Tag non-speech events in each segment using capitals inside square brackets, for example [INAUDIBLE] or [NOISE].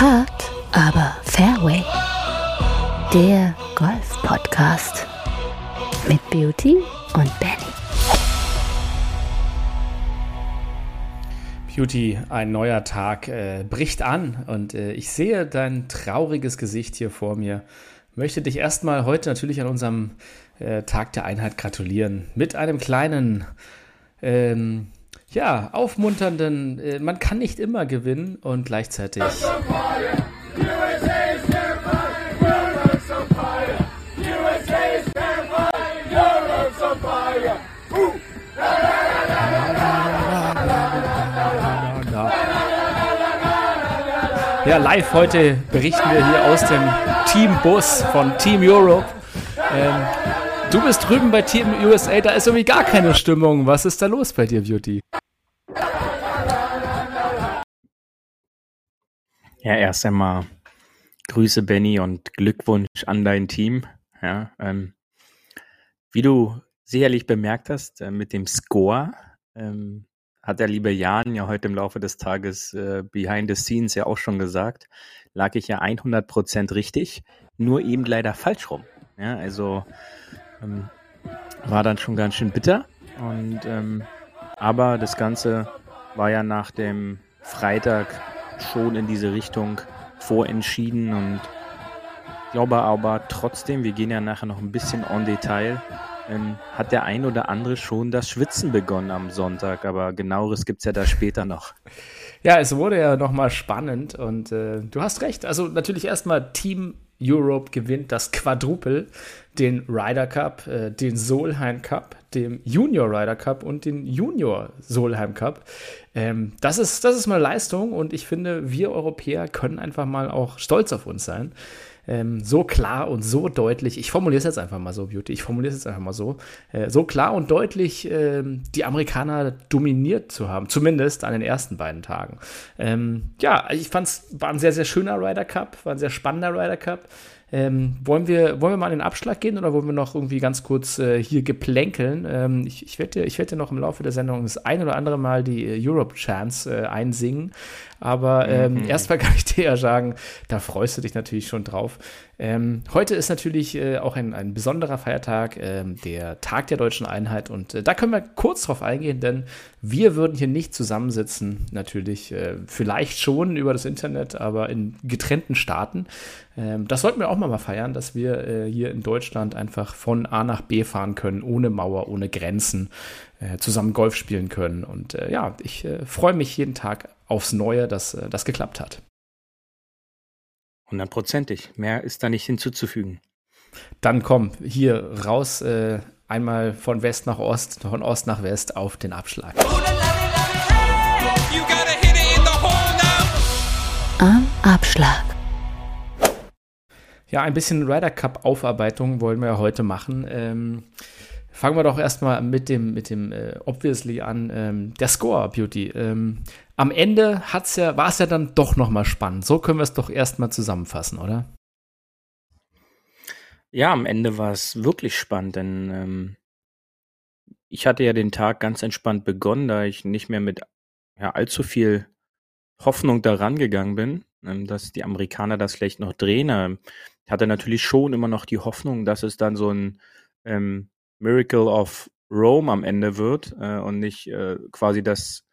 Hard, aber Fairway. Der Golf-Podcast mit Beauty und Benny. Beauty, ein neuer Tag äh, bricht an und äh, ich sehe dein trauriges Gesicht hier vor mir. Möchte dich erstmal heute natürlich an unserem äh, Tag der Einheit gratulieren mit einem kleinen ähm, ja, aufmunternden, äh, man kann nicht immer gewinnen und gleichzeitig. Ja, live heute berichten wir hier aus dem Teambus von Team Europe. Ähm, Du bist drüben bei Team USA, da ist irgendwie gar keine Stimmung. Was ist da los bei dir, Beauty? Ja, erst einmal Grüße, Benny, und Glückwunsch an dein Team. Ja, ähm, wie du sicherlich bemerkt hast, äh, mit dem Score ähm, hat der liebe Jan ja heute im Laufe des Tages äh, behind the scenes ja auch schon gesagt, lag ich ja 100% richtig, nur eben leider falsch rum. Ja, also ähm, war dann schon ganz schön bitter. Und ähm, aber das Ganze war ja nach dem Freitag schon in diese Richtung vorentschieden und glaube aber trotzdem, wir gehen ja nachher noch ein bisschen on Detail, ähm, hat der ein oder andere schon das Schwitzen begonnen am Sonntag, aber genaueres gibt es ja da später noch. Ja, es wurde ja nochmal spannend und äh, du hast recht. Also natürlich erstmal Team Europe gewinnt das Quadruple, den Ryder Cup, äh, den Solheim Cup, den Junior Ryder Cup und den Junior Solheim Cup. Ähm, das, ist, das ist mal Leistung und ich finde, wir Europäer können einfach mal auch stolz auf uns sein ähm, so klar und so deutlich, ich formuliere es jetzt einfach mal so, Beauty, ich formuliere es jetzt einfach mal so, äh, so klar und deutlich äh, die Amerikaner dominiert zu haben, zumindest an den ersten beiden Tagen. Ähm, ja, ich fand es war ein sehr, sehr schöner Ryder Cup, war ein sehr spannender Ryder Cup. Ähm, wollen, wir, wollen wir mal in den Abschlag gehen oder wollen wir noch irgendwie ganz kurz äh, hier geplänkeln? Ähm, ich, ich werde ich werd dir noch im Laufe der Sendung das ein oder andere Mal die äh, Europe Chance äh, einsingen. Aber ähm, mhm. erstmal [LAUGHS] kann ich dir ja sagen, da freust du dich natürlich schon drauf. Ähm, heute ist natürlich äh, auch ein, ein besonderer Feiertag, ähm, der Tag der deutschen Einheit. Und äh, da können wir kurz drauf eingehen, denn wir würden hier nicht zusammensitzen, natürlich. Äh, vielleicht schon über das Internet, aber in getrennten Staaten. Ähm, das sollten wir auch mal, mal feiern, dass wir äh, hier in Deutschland einfach von A nach B fahren können, ohne Mauer, ohne Grenzen, äh, zusammen Golf spielen können. Und äh, ja, ich freue mich jeden Tag aufs Neue, dass das geklappt hat. Hundertprozentig. Mehr ist da nicht hinzuzufügen. Dann komm, hier raus, äh, einmal von West nach Ost, von Ost nach West auf den Abschlag. Am Abschlag. Ja, ein bisschen Ryder Cup Aufarbeitung wollen wir heute machen. Ähm, fangen wir doch erstmal mit dem, mit dem äh, Obviously an. Ähm, der Score, Beauty. Ähm, am Ende hat's ja, war es ja dann doch nochmal spannend. So können wir es doch erstmal zusammenfassen, oder? Ja, am Ende war es wirklich spannend, denn ähm, ich hatte ja den Tag ganz entspannt begonnen, da ich nicht mehr mit ja, allzu viel Hoffnung daran gegangen bin, ähm, dass die Amerikaner das vielleicht noch drehen. Ähm, ich hatte natürlich schon immer noch die Hoffnung, dass es dann so ein ähm, Miracle of Rome am Ende wird äh, und nicht äh, quasi das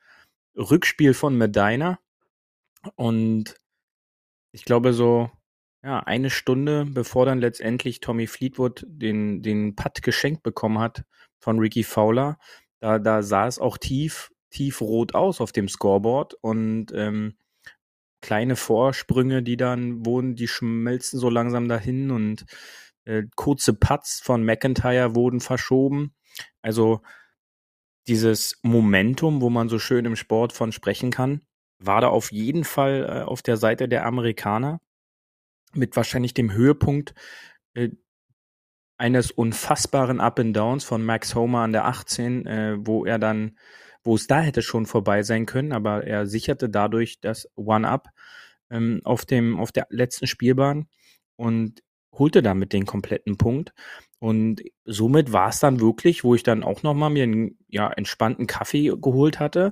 Rückspiel von Medina. Und ich glaube, so ja, eine Stunde bevor dann letztendlich Tommy Fleetwood den, den Putt geschenkt bekommen hat von Ricky Fowler, da, da sah es auch tief, tief rot aus auf dem Scoreboard und ähm, kleine Vorsprünge, die dann wurden, die schmelzen so langsam dahin und äh, kurze Putts von McIntyre wurden verschoben. Also dieses Momentum, wo man so schön im Sport von sprechen kann, war da auf jeden Fall äh, auf der Seite der Amerikaner mit wahrscheinlich dem Höhepunkt äh, eines unfassbaren Up and Downs von Max Homer an der 18, äh, wo er dann, wo es da hätte schon vorbei sein können, aber er sicherte dadurch das One-Up ähm, auf dem auf der letzten Spielbahn und holte damit den kompletten Punkt. Und somit war es dann wirklich, wo ich dann auch nochmal mir einen ja, entspannten Kaffee geholt hatte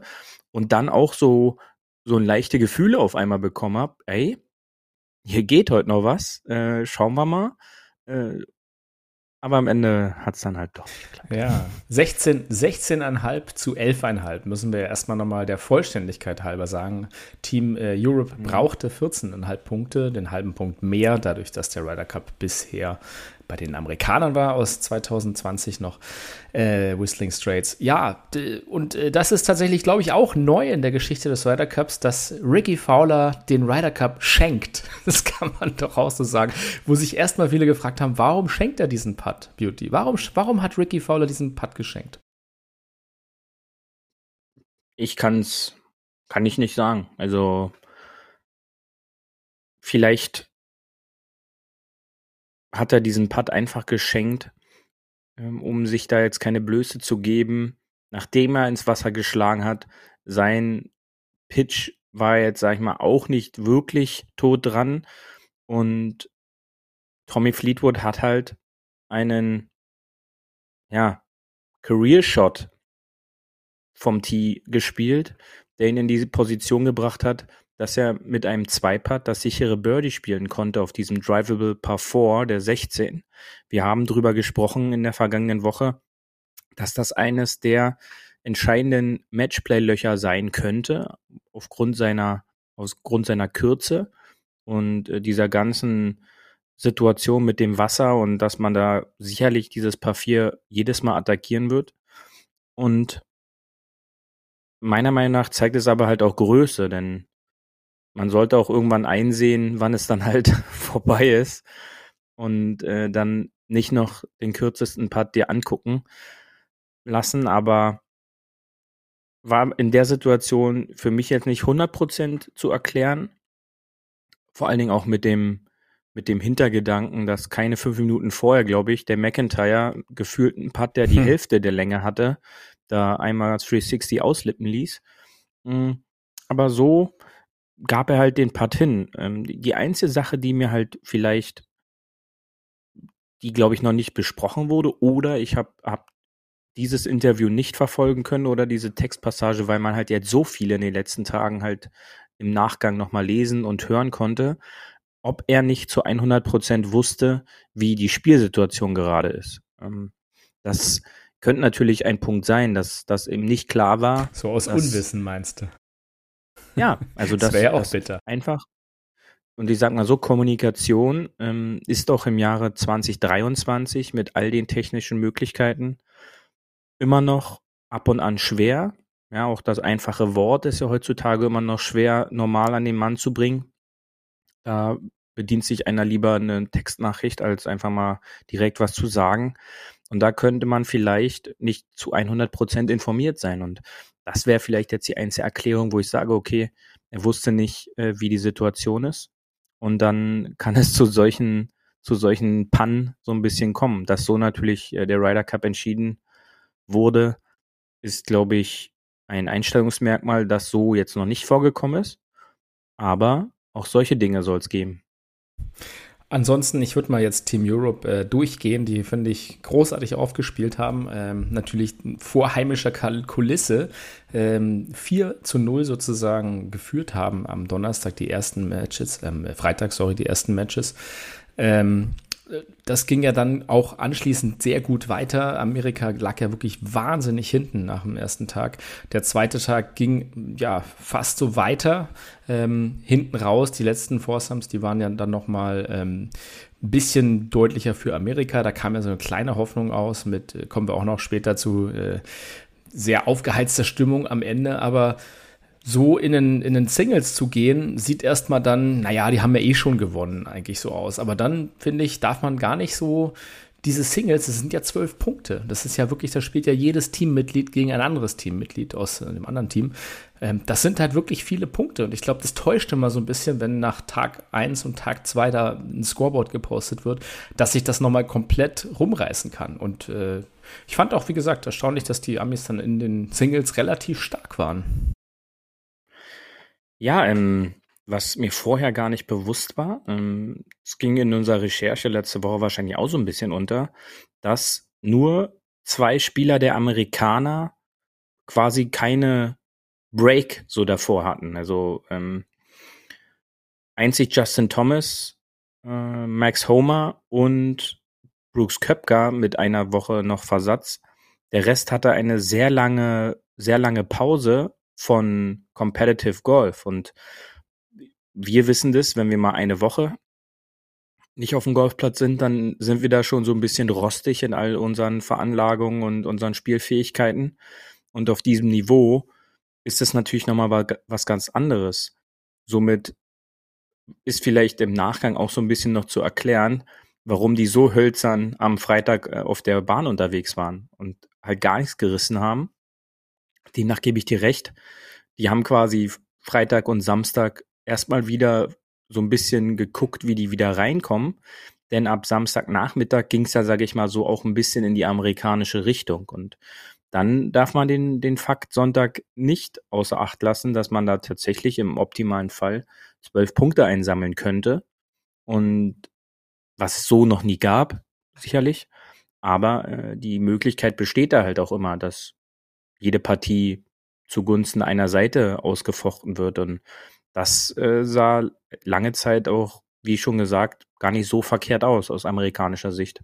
und dann auch so, so ein leichte Gefühle auf einmal bekommen habe, ey, hier geht heute noch was. Äh, schauen wir mal. Äh, aber am Ende hat es dann halt doch geklappt. Ja, 16, 16,5 zu 11,5 müssen wir erstmal nochmal der Vollständigkeit halber sagen. Team äh, Europe mhm. brauchte 14,5 Punkte, den halben Punkt mehr, dadurch, dass der Ryder Cup bisher bei den Amerikanern war aus 2020 noch, äh, Whistling Straits. Ja, und äh, das ist tatsächlich, glaube ich, auch neu in der Geschichte des Ryder Cups, dass Ricky Fowler den Ryder Cup schenkt. [LAUGHS] Das kann man doch auch so sagen. Wo sich erstmal viele gefragt haben, warum schenkt er diesen Putt, Beauty? Warum, warum hat Ricky Fowler diesen Putt geschenkt? Ich kann's, kann ich nicht sagen. Also, vielleicht hat er diesen Putt einfach geschenkt, ähm, um sich da jetzt keine Blöße zu geben, nachdem er ins Wasser geschlagen hat. Sein Pitch war jetzt, sag ich mal, auch nicht wirklich tot dran. Und Tommy Fleetwood hat halt einen, ja, Career Shot vom Tee gespielt, der ihn in diese Position gebracht hat, dass er mit einem Zweipad das sichere Birdie spielen konnte auf diesem Drivable Par 4 der 16. Wir haben drüber gesprochen in der vergangenen Woche, dass das eines der entscheidenden Matchplay-Löcher sein könnte, aufgrund seiner, aufgrund seiner Kürze und äh, dieser ganzen Situation mit dem Wasser und dass man da sicherlich dieses 4 jedes Mal attackieren wird. Und meiner Meinung nach zeigt es aber halt auch Größe, denn man sollte auch irgendwann einsehen, wann es dann halt [LAUGHS] vorbei ist und äh, dann nicht noch den kürzesten Part dir angucken lassen, aber war in der Situation für mich jetzt nicht 100% zu erklären. Vor allen Dingen auch mit dem, mit dem Hintergedanken, dass keine fünf Minuten vorher, glaube ich, der McIntyre gefühlt einen Putt, der die hm. Hälfte der Länge hatte, da einmal 360 auslippen ließ. Hm, aber so gab er halt den Part hin. Ähm, die einzige Sache, die mir halt vielleicht, die glaube ich noch nicht besprochen wurde, oder ich habe hab dieses Interview nicht verfolgen können oder diese Textpassage, weil man halt jetzt so viele in den letzten Tagen halt im Nachgang nochmal lesen und hören konnte, ob er nicht zu 100 Prozent wusste, wie die Spielsituation gerade ist. Ähm, das könnte natürlich ein Punkt sein, dass das eben nicht klar war. So aus dass, Unwissen meinst du? Ja, also [LAUGHS] das, das wäre ja auch bitter. Einfach. Und ich sag mal so, Kommunikation ähm, ist doch im Jahre 2023 mit all den technischen Möglichkeiten immer noch ab und an schwer. Ja, auch das einfache Wort ist ja heutzutage immer noch schwer, normal an den Mann zu bringen. Da bedient sich einer lieber eine Textnachricht, als einfach mal direkt was zu sagen. Und da könnte man vielleicht nicht zu 100 Prozent informiert sein. Und das wäre vielleicht jetzt die einzige Erklärung, wo ich sage, okay, er wusste nicht, äh, wie die Situation ist. Und dann kann [LAUGHS] es zu solchen, zu solchen Pannen so ein bisschen kommen. Dass so natürlich äh, der Ryder Cup entschieden wurde, ist, glaube ich, ein Einstellungsmerkmal, das so jetzt noch nicht vorgekommen ist. Aber auch solche Dinge soll es geben. Ansonsten, ich würde mal jetzt Team Europe äh, durchgehen, die finde ich großartig aufgespielt haben. Ähm, natürlich vor heimischer Kulisse ähm, 4 zu 0 sozusagen geführt haben am Donnerstag die ersten Matches, ähm, Freitag, sorry, die ersten Matches. Ähm, das ging ja dann auch anschließend sehr gut weiter. Amerika lag ja wirklich wahnsinnig hinten nach dem ersten Tag. Der zweite Tag ging ja fast so weiter. Ähm, hinten raus, die letzten Foursomes, die waren ja dann nochmal ähm, ein bisschen deutlicher für Amerika. Da kam ja so eine kleine Hoffnung aus mit, äh, kommen wir auch noch später zu, äh, sehr aufgeheizter Stimmung am Ende, aber so in den, in den Singles zu gehen, sieht erstmal dann, naja, die haben ja eh schon gewonnen, eigentlich so aus. Aber dann, finde ich, darf man gar nicht so diese Singles, das sind ja zwölf Punkte. Das ist ja wirklich, da spielt ja jedes Teammitglied gegen ein anderes Teammitglied aus dem anderen Team. Ähm, das sind halt wirklich viele Punkte. Und ich glaube, das täuscht immer so ein bisschen, wenn nach Tag 1 und Tag 2 da ein Scoreboard gepostet wird, dass sich das nochmal komplett rumreißen kann. Und äh, ich fand auch, wie gesagt, erstaunlich, dass die Amis dann in den Singles relativ stark waren. Ja, ähm, was mir vorher gar nicht bewusst war, ähm, es ging in unserer Recherche letzte Woche wahrscheinlich auch so ein bisschen unter, dass nur zwei Spieler der Amerikaner quasi keine Break so davor hatten. Also ähm, einzig Justin Thomas, äh, Max Homer und Brooks Köpker mit einer Woche noch Versatz. Der Rest hatte eine sehr lange, sehr lange Pause von Competitive Golf und wir wissen das, wenn wir mal eine Woche nicht auf dem Golfplatz sind, dann sind wir da schon so ein bisschen rostig in all unseren Veranlagungen und unseren Spielfähigkeiten. Und auf diesem Niveau ist es natürlich nochmal was ganz anderes. Somit ist vielleicht im Nachgang auch so ein bisschen noch zu erklären, warum die so hölzern am Freitag äh, auf der Bahn unterwegs waren und halt gar nichts gerissen haben. Demnach gebe ich dir recht. Die haben quasi Freitag und Samstag erstmal wieder so ein bisschen geguckt, wie die wieder reinkommen. Denn ab Samstagnachmittag ging es ja, sage ich mal, so auch ein bisschen in die amerikanische Richtung. Und dann darf man den, den Fakt Sonntag nicht außer Acht lassen, dass man da tatsächlich im optimalen Fall zwölf Punkte einsammeln könnte. Und was es so noch nie gab, sicherlich. Aber äh, die Möglichkeit besteht da halt auch immer, dass jede Partie zugunsten einer Seite ausgefochten wird. Und das äh, sah lange Zeit auch, wie schon gesagt, gar nicht so verkehrt aus aus amerikanischer Sicht.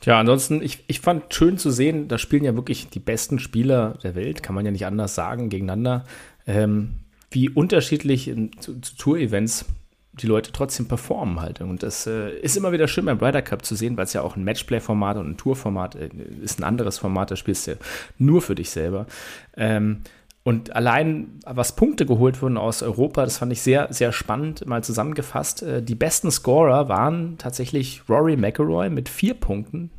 Tja, ansonsten, ich, ich fand schön zu sehen, da spielen ja wirklich die besten Spieler der Welt, kann man ja nicht anders sagen, gegeneinander. Ähm, wie unterschiedlich in, zu, zu Tour-Events die Leute trotzdem performen halt. Und das äh, ist immer wieder schön beim Ryder Cup zu sehen, weil es ja auch ein Matchplay-Format und ein Tour-Format äh, ist ein anderes Format, da spielst du nur für dich selber. Ähm, und allein, was Punkte geholt wurden aus Europa, das fand ich sehr, sehr spannend, mal zusammengefasst. Äh, die besten Scorer waren tatsächlich Rory McIlroy mit vier Punkten,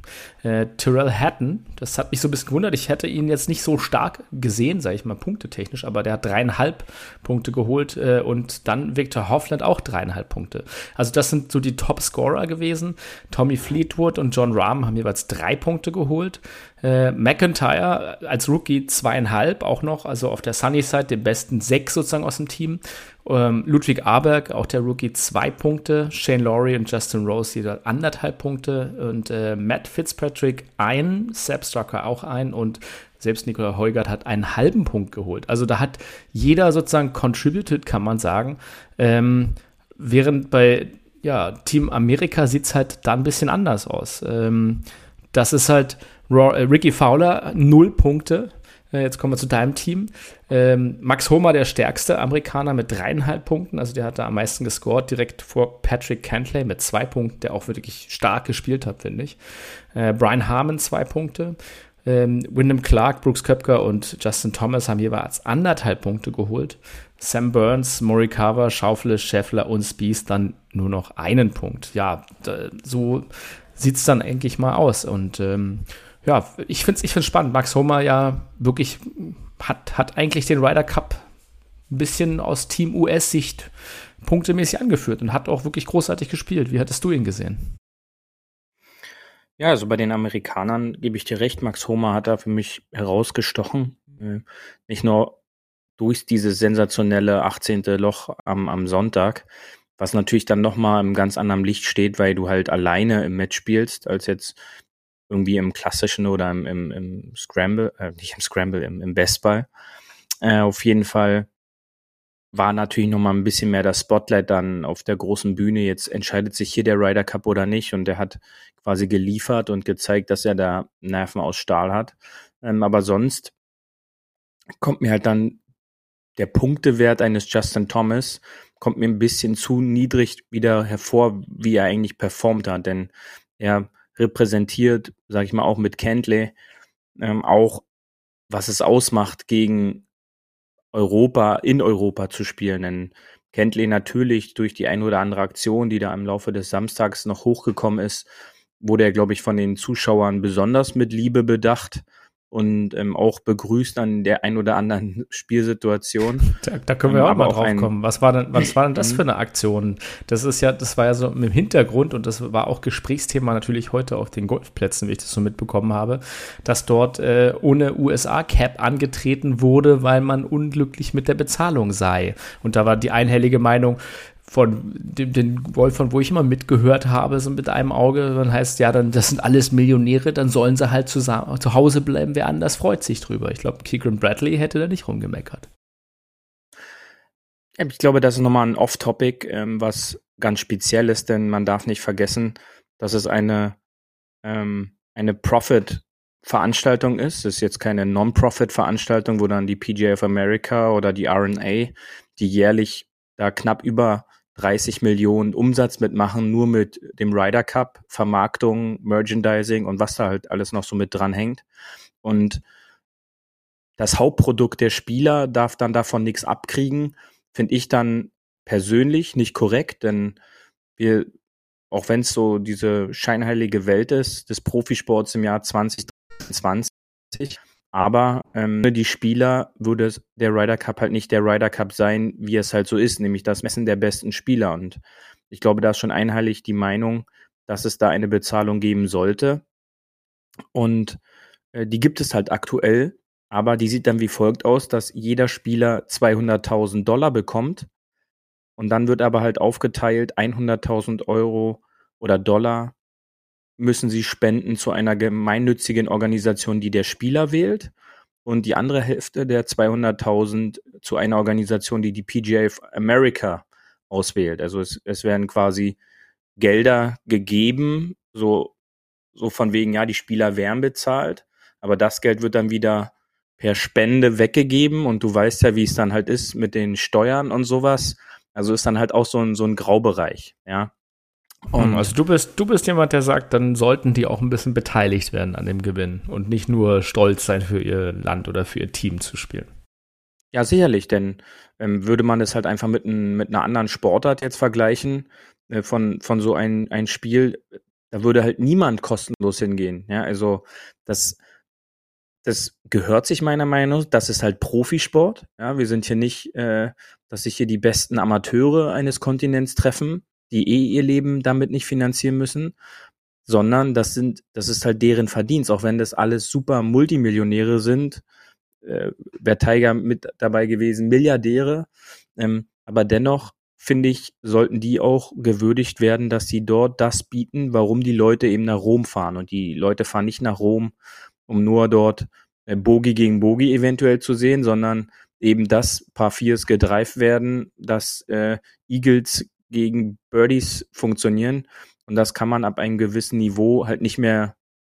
äh, Tyrell Hatton, das hat mich so ein bisschen gewundert. Ich hätte ihn jetzt nicht so stark gesehen, sage ich mal, punktetechnisch, aber der hat dreieinhalb Punkte geholt äh, und dann Victor Hoffland auch dreieinhalb Punkte. Also das sind so die Top-Scorer gewesen. Tommy Fleetwood und John Rahm haben jeweils drei Punkte geholt. Äh, McIntyre als Rookie zweieinhalb auch noch, also auf der Sunny Side den besten sechs sozusagen aus dem Team. Ähm, Ludwig Aberg, auch der Rookie, zwei Punkte. Shane Laurie und Justin Rose jeder anderthalb Punkte. Und äh, Matt Fitzpatrick ein, Sepp Strucker auch ein und selbst Nikola Heugart hat einen halben Punkt geholt. Also da hat jeder sozusagen contributed, kann man sagen. Ähm, während bei ja, Team Amerika sieht es halt da ein bisschen anders aus. Ähm, das ist halt äh, Ricky Fowler, null Punkte. Äh, jetzt kommen wir zu deinem Team. Ähm, Max Homer, der stärkste Amerikaner mit dreieinhalb Punkten. Also der hat da am meisten gescored, direkt vor Patrick Cantley mit zwei Punkten, der auch wirklich stark gespielt hat, finde ich. Äh, Brian Harmon zwei Punkte. Ähm, Wyndham Clark, Brooks Köpker und Justin Thomas haben jeweils anderthalb Punkte geholt. Sam Burns, Morikawa, Schaufele, Scheffler und Spies dann nur noch einen Punkt. Ja, so sieht es dann eigentlich mal aus. Und ähm, ja, ich finde es ich find's spannend. Max Homer ja wirklich hat, hat eigentlich den Ryder Cup ein bisschen aus Team US-Sicht punktemäßig angeführt und hat auch wirklich großartig gespielt. Wie hattest du ihn gesehen? Ja, also bei den Amerikanern gebe ich dir recht. Max Homer hat da für mich herausgestochen. Äh, nicht nur durch dieses sensationelle 18. Loch am, am Sonntag, was natürlich dann nochmal im ganz anderen Licht steht, weil du halt alleine im Match spielst, als jetzt irgendwie im klassischen oder im, im, im Scramble, äh, nicht im Scramble, im, im Bestball. Äh, auf jeden Fall war natürlich noch mal ein bisschen mehr das Spotlight dann auf der großen Bühne. Jetzt entscheidet sich hier der Ryder Cup oder nicht und der hat quasi geliefert und gezeigt, dass er da Nerven aus Stahl hat. Ähm, aber sonst kommt mir halt dann der Punktewert eines Justin Thomas kommt mir ein bisschen zu niedrig wieder hervor, wie er eigentlich performt hat, denn er repräsentiert, sage ich mal, auch mit Kentley, ähm, auch was es ausmacht, gegen Europa, in Europa zu spielen. Denn Kentley natürlich durch die ein oder andere Aktion, die da im Laufe des Samstags noch hochgekommen ist, wurde er, glaube ich, von den Zuschauern besonders mit Liebe bedacht und ähm, auch begrüßt an der ein oder anderen [LAUGHS] Spielsituation. Da, da können wir ähm, auch mal drauf kommen. Was war denn, was war denn das [LAUGHS] mhm. für eine Aktion? Das ist ja, das war ja so im Hintergrund und das war auch Gesprächsthema natürlich heute auf den Golfplätzen, wie ich das so mitbekommen habe, dass dort äh, ohne USA-Cap angetreten wurde, weil man unglücklich mit der Bezahlung sei. Und da war die einhellige Meinung, von dem den Wolf, von wo ich immer mitgehört habe, so mit einem Auge, dann heißt ja, dann das sind alles Millionäre, dann sollen sie halt zu, zu Hause bleiben, wer anders freut sich drüber. Ich glaube, Keegan Bradley hätte da nicht rumgemeckert. Ich glaube, das ist nochmal ein Off-Topic, ähm, was ganz speziell ist, denn man darf nicht vergessen, dass es eine, ähm, eine Profit-Veranstaltung ist. Es ist jetzt keine Non-Profit-Veranstaltung, wo dann die PGA of America oder die RNA, die jährlich da knapp über 30 Millionen Umsatz mitmachen, nur mit dem Ryder Cup, Vermarktung, Merchandising und was da halt alles noch so mit dran hängt. Und das Hauptprodukt der Spieler darf dann davon nichts abkriegen, finde ich dann persönlich nicht korrekt, denn wir, auch wenn es so diese scheinheilige Welt ist des Profisports im Jahr 2020, aber ähm, die Spieler würde der Ryder Cup halt nicht der Ryder Cup sein, wie es halt so ist, nämlich das Messen der besten Spieler. Und ich glaube, da ist schon einheitlich die Meinung, dass es da eine Bezahlung geben sollte. Und äh, die gibt es halt aktuell, aber die sieht dann wie folgt aus, dass jeder Spieler 200.000 Dollar bekommt. Und dann wird aber halt aufgeteilt 100.000 Euro oder Dollar müssen sie spenden zu einer gemeinnützigen Organisation, die der Spieler wählt. Und die andere Hälfte der 200.000 zu einer Organisation, die die PGA of America auswählt. Also es, es werden quasi Gelder gegeben, so, so von wegen, ja, die Spieler werden bezahlt, aber das Geld wird dann wieder per Spende weggegeben und du weißt ja, wie es dann halt ist mit den Steuern und sowas. Also ist dann halt auch so ein, so ein Graubereich, ja. Und also du bist, du bist jemand, der sagt, dann sollten die auch ein bisschen beteiligt werden an dem Gewinn und nicht nur stolz sein, für ihr Land oder für ihr Team zu spielen. Ja, sicherlich, denn ähm, würde man es halt einfach mit, ein, mit einer anderen Sportart jetzt vergleichen, äh, von, von so ein, ein Spiel, da würde halt niemand kostenlos hingehen. Ja, also das, das gehört sich meiner Meinung nach, das ist halt Profisport. Ja, wir sind hier nicht, äh, dass sich hier die besten Amateure eines Kontinents treffen, die eh ihr Leben damit nicht finanzieren müssen, sondern das sind, das ist halt deren Verdienst, auch wenn das alles super Multimillionäre sind, äh, wäre Tiger mit dabei gewesen, Milliardäre, ähm, aber dennoch finde ich, sollten die auch gewürdigt werden, dass sie dort das bieten, warum die Leute eben nach Rom fahren. Und die Leute fahren nicht nach Rom, um nur dort äh, Bogi gegen Bogi eventuell zu sehen, sondern eben das Paar Viers gedreift werden, dass äh, Eagles gegen Birdies funktionieren. Und das kann man ab einem gewissen Niveau halt nicht mehr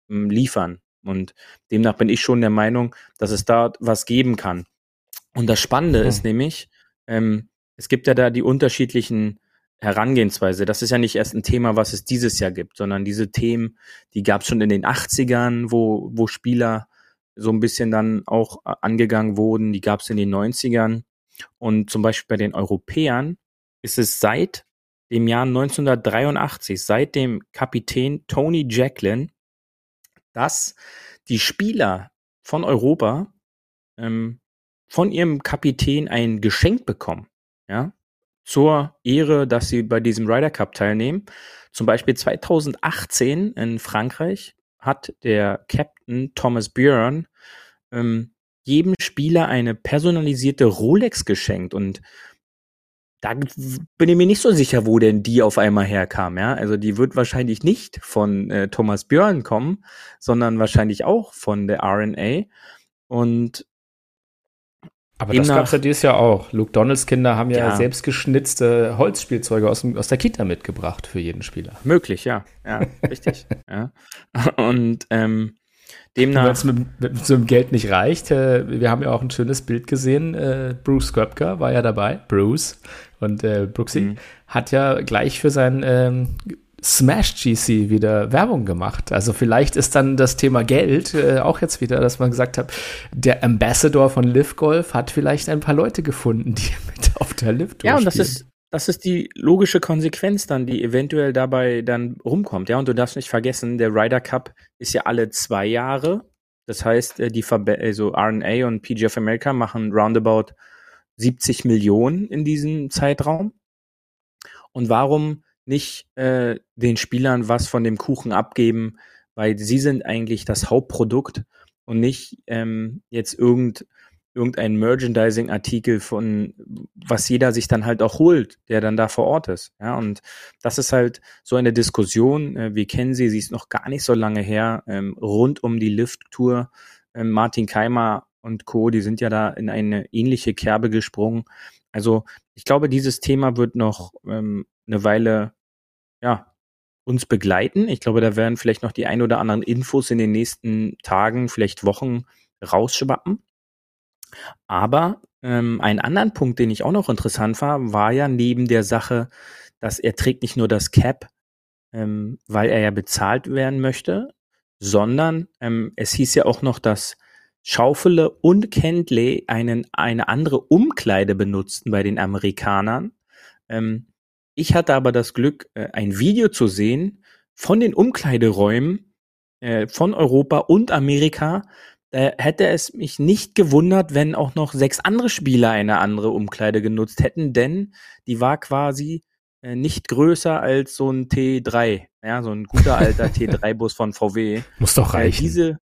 ähm, liefern. Und demnach bin ich schon der Meinung, dass es da was geben kann. Und das Spannende hm. ist nämlich, ähm, es gibt ja da die unterschiedlichen Herangehensweise. Das ist ja nicht erst ein Thema, was es dieses Jahr gibt, sondern diese Themen, die gab es schon in den 80ern, wo, wo Spieler so ein bisschen dann auch äh, angegangen wurden. Die gab es in den 90ern. Und zum Beispiel bei den Europäern ist es seit dem Jahr 1983, seit dem Kapitän Tony Jacklin, dass die Spieler von Europa ähm, von ihrem Kapitän ein Geschenk bekommen, ja, zur Ehre, dass sie bei diesem Ryder Cup teilnehmen. Zum Beispiel 2018 in Frankreich hat der Captain Thomas Björn ähm, jedem Spieler eine personalisierte Rolex geschenkt und da bin ich mir nicht so sicher, wo denn die auf einmal herkam, ja. Also die wird wahrscheinlich nicht von äh, Thomas Björn kommen, sondern wahrscheinlich auch von der RNA. Und aber das gab es ja dieses Jahr auch. Luke Donalds Kinder haben ja, ja selbst geschnitzte Holzspielzeuge aus, aus der Kita mitgebracht für jeden Spieler. Möglich, ja. Ja, [LAUGHS] richtig. ja. Und ähm, Demnach. Wenn es mit, mit, so einem Geld nicht reicht, äh, wir haben ja auch ein schönes Bild gesehen. Äh, Bruce Köpker war ja dabei, Bruce. Und äh, Brooksy mhm. hat ja gleich für sein ähm, Smash GC wieder Werbung gemacht. Also vielleicht ist dann das Thema Geld äh, auch jetzt wieder, dass man gesagt hat, der Ambassador von Live Golf hat vielleicht ein paar Leute gefunden, die [LAUGHS] mit auf der Live Ja, und das ist das ist die logische Konsequenz dann, die eventuell dabei dann rumkommt. Ja, und du darfst nicht vergessen, der Ryder Cup ist ja alle zwei Jahre. Das heißt, äh, die Verbe also RNA und PGF America machen roundabout 70 Millionen in diesem Zeitraum. Und warum nicht äh, den Spielern was von dem Kuchen abgeben, weil sie sind eigentlich das Hauptprodukt und nicht ähm, jetzt irgend irgendein Merchandising-Artikel von, was jeder sich dann halt auch holt, der dann da vor Ort ist. Ja, und das ist halt so eine Diskussion. Äh, wir kennen sie, sie ist noch gar nicht so lange her, ähm, rund um die Lift-Tour. Ähm, Martin Keimer und Co., die sind ja da in eine ähnliche Kerbe gesprungen. Also ich glaube, dieses Thema wird noch ähm, eine Weile ja, uns begleiten. Ich glaube, da werden vielleicht noch die ein oder anderen Infos in den nächsten Tagen, vielleicht Wochen rausschwappen. Aber ähm, einen anderen Punkt, den ich auch noch interessant war, war ja neben der Sache, dass er trägt nicht nur das Cap, ähm, weil er ja bezahlt werden möchte, sondern ähm, es hieß ja auch noch, dass Schaufele und Kentley einen, eine andere Umkleide benutzten bei den Amerikanern. Ähm, ich hatte aber das Glück, äh, ein Video zu sehen von den Umkleideräumen äh, von Europa und Amerika. Da hätte es mich nicht gewundert, wenn auch noch sechs andere Spieler eine andere Umkleide genutzt hätten, denn die war quasi äh, nicht größer als so ein T3, ja, so ein guter alter [LAUGHS] T3-Bus von VW. Muss doch reichen. Äh, diese,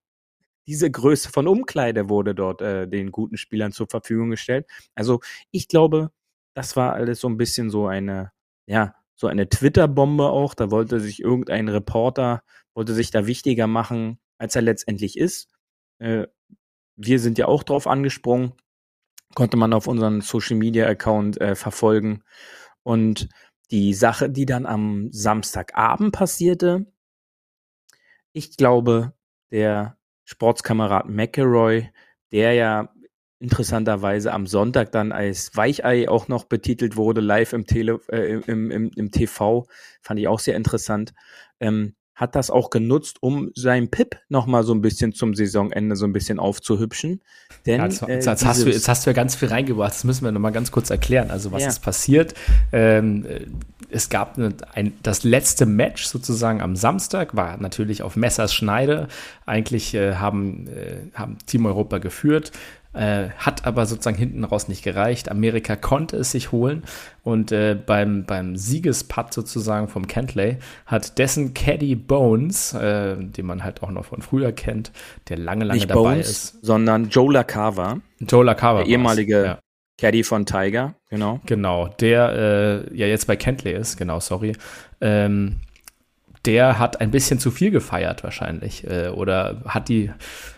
diese Größe von Umkleide wurde dort äh, den guten Spielern zur Verfügung gestellt. Also ich glaube, das war alles so ein bisschen so eine, ja, so eine Twitter-Bombe auch. Da wollte sich irgendein Reporter, wollte sich da wichtiger machen, als er letztendlich ist. Äh, wir sind ja auch drauf angesprungen, konnte man auf unseren Social-Media-Account äh, verfolgen. Und die Sache, die dann am Samstagabend passierte, ich glaube, der Sportskamerad McElroy, der ja interessanterweise am Sonntag dann als Weichei auch noch betitelt wurde, live im, Tele, äh, im, im, im TV, fand ich auch sehr interessant. Ähm, hat das auch genutzt, um sein Pip nochmal so ein bisschen zum Saisonende so ein bisschen aufzuhübschen. Denn, ja, jetzt, äh, jetzt, hast du, jetzt hast du ja ganz viel reingebracht, das müssen wir nochmal ganz kurz erklären. Also was ja. ist passiert? Ähm, es gab eine, ein, das letzte Match sozusagen am Samstag, war natürlich auf Messers Schneide. Eigentlich äh, haben, äh, haben Team Europa geführt, äh, hat aber sozusagen hinten raus nicht gereicht. Amerika konnte es sich holen und äh, beim, beim Siegesputt sozusagen vom Kentley hat dessen Caddy Bones, äh, den man halt auch noch von früher kennt, der lange, lange nicht dabei Bones, ist. Sondern Joe LaCava. Joe LaCava. Der ehemalige ja. Caddy von Tiger, genau. Genau, der äh, ja jetzt bei Kentley ist, genau, sorry. Ähm, der hat ein bisschen zu viel gefeiert wahrscheinlich äh, oder hat die,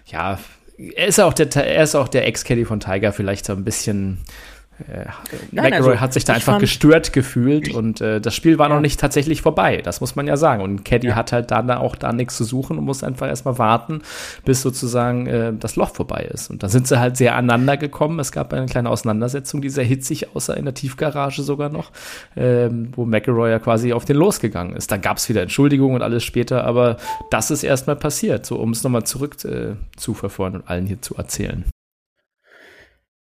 ja, er ist auch der, er ist auch der Ex-Caddy von Tiger, vielleicht so ein bisschen äh, Nein, McElroy also, hat sich da einfach gestört gefühlt und äh, das Spiel war ja. noch nicht tatsächlich vorbei, das muss man ja sagen. Und Caddy ja. hat halt dann auch da nichts zu suchen und muss einfach erstmal warten, bis sozusagen äh, das Loch vorbei ist. Und dann sind sie halt sehr aneinander gekommen. Es gab eine kleine Auseinandersetzung, die sehr hitzig aussah, in der Tiefgarage sogar noch, ähm, wo McElroy ja quasi auf den losgegangen ist. Dann gab es wieder Entschuldigungen und alles später, aber das ist erstmal passiert, so um es nochmal zurück äh, zu verfolgen und allen hier zu erzählen.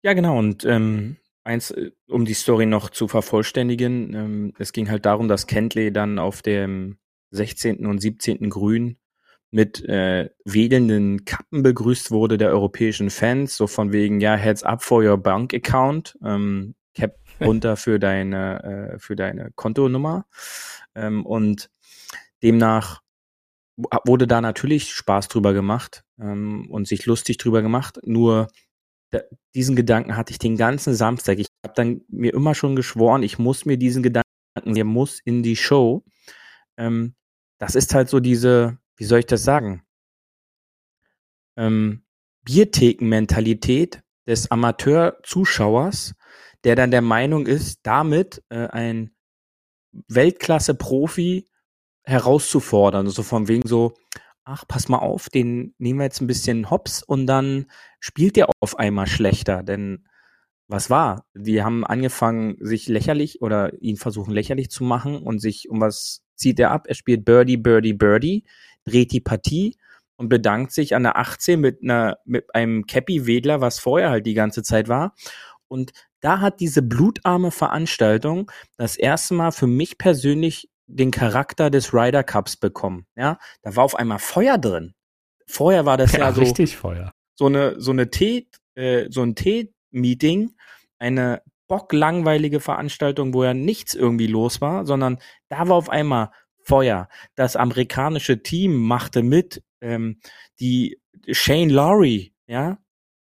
Ja, genau. Und ähm, eins, äh, um die Story noch zu vervollständigen. Ähm, es ging halt darum, dass Kentley dann auf dem 16. und 17. Grün mit äh, wedelnden Kappen begrüßt wurde der europäischen Fans, so von wegen, ja, heads up for your bank account, ähm, Cap [LAUGHS] runter für deine, äh, für deine Kontonummer. Ähm, und demnach wurde da natürlich Spaß drüber gemacht ähm, und sich lustig drüber gemacht. Nur diesen Gedanken hatte ich den ganzen Samstag. Ich habe dann mir immer schon geschworen, ich muss mir diesen Gedanken, der muss in die Show. Ähm, das ist halt so diese, wie soll ich das sagen? Ähm, Biertheken-Mentalität des Amateur-Zuschauers, der dann der Meinung ist, damit äh, ein Weltklasse-Profi herauszufordern. So also von wegen so, ach, pass mal auf, den nehmen wir jetzt ein bisschen hops und dann spielt der auf einmal schlechter. Denn was war? Die haben angefangen, sich lächerlich oder ihn versuchen lächerlich zu machen und sich um was zieht er ab? Er spielt Birdie, Birdie, Birdie, dreht die Partie und bedankt sich an der 18 mit einer, mit einem Cappy Wedler, was vorher halt die ganze Zeit war. Und da hat diese blutarme Veranstaltung das erste Mal für mich persönlich den Charakter des Ryder Cups bekommen. Ja, da war auf einmal Feuer drin. Vorher war das ja, ja so richtig Feuer. So eine so eine Tee äh, so ein Tee-Meeting, eine bocklangweilige Veranstaltung, wo ja nichts irgendwie los war, sondern da war auf einmal Feuer. Das amerikanische Team machte mit. Ähm, die Shane Laurie, ja.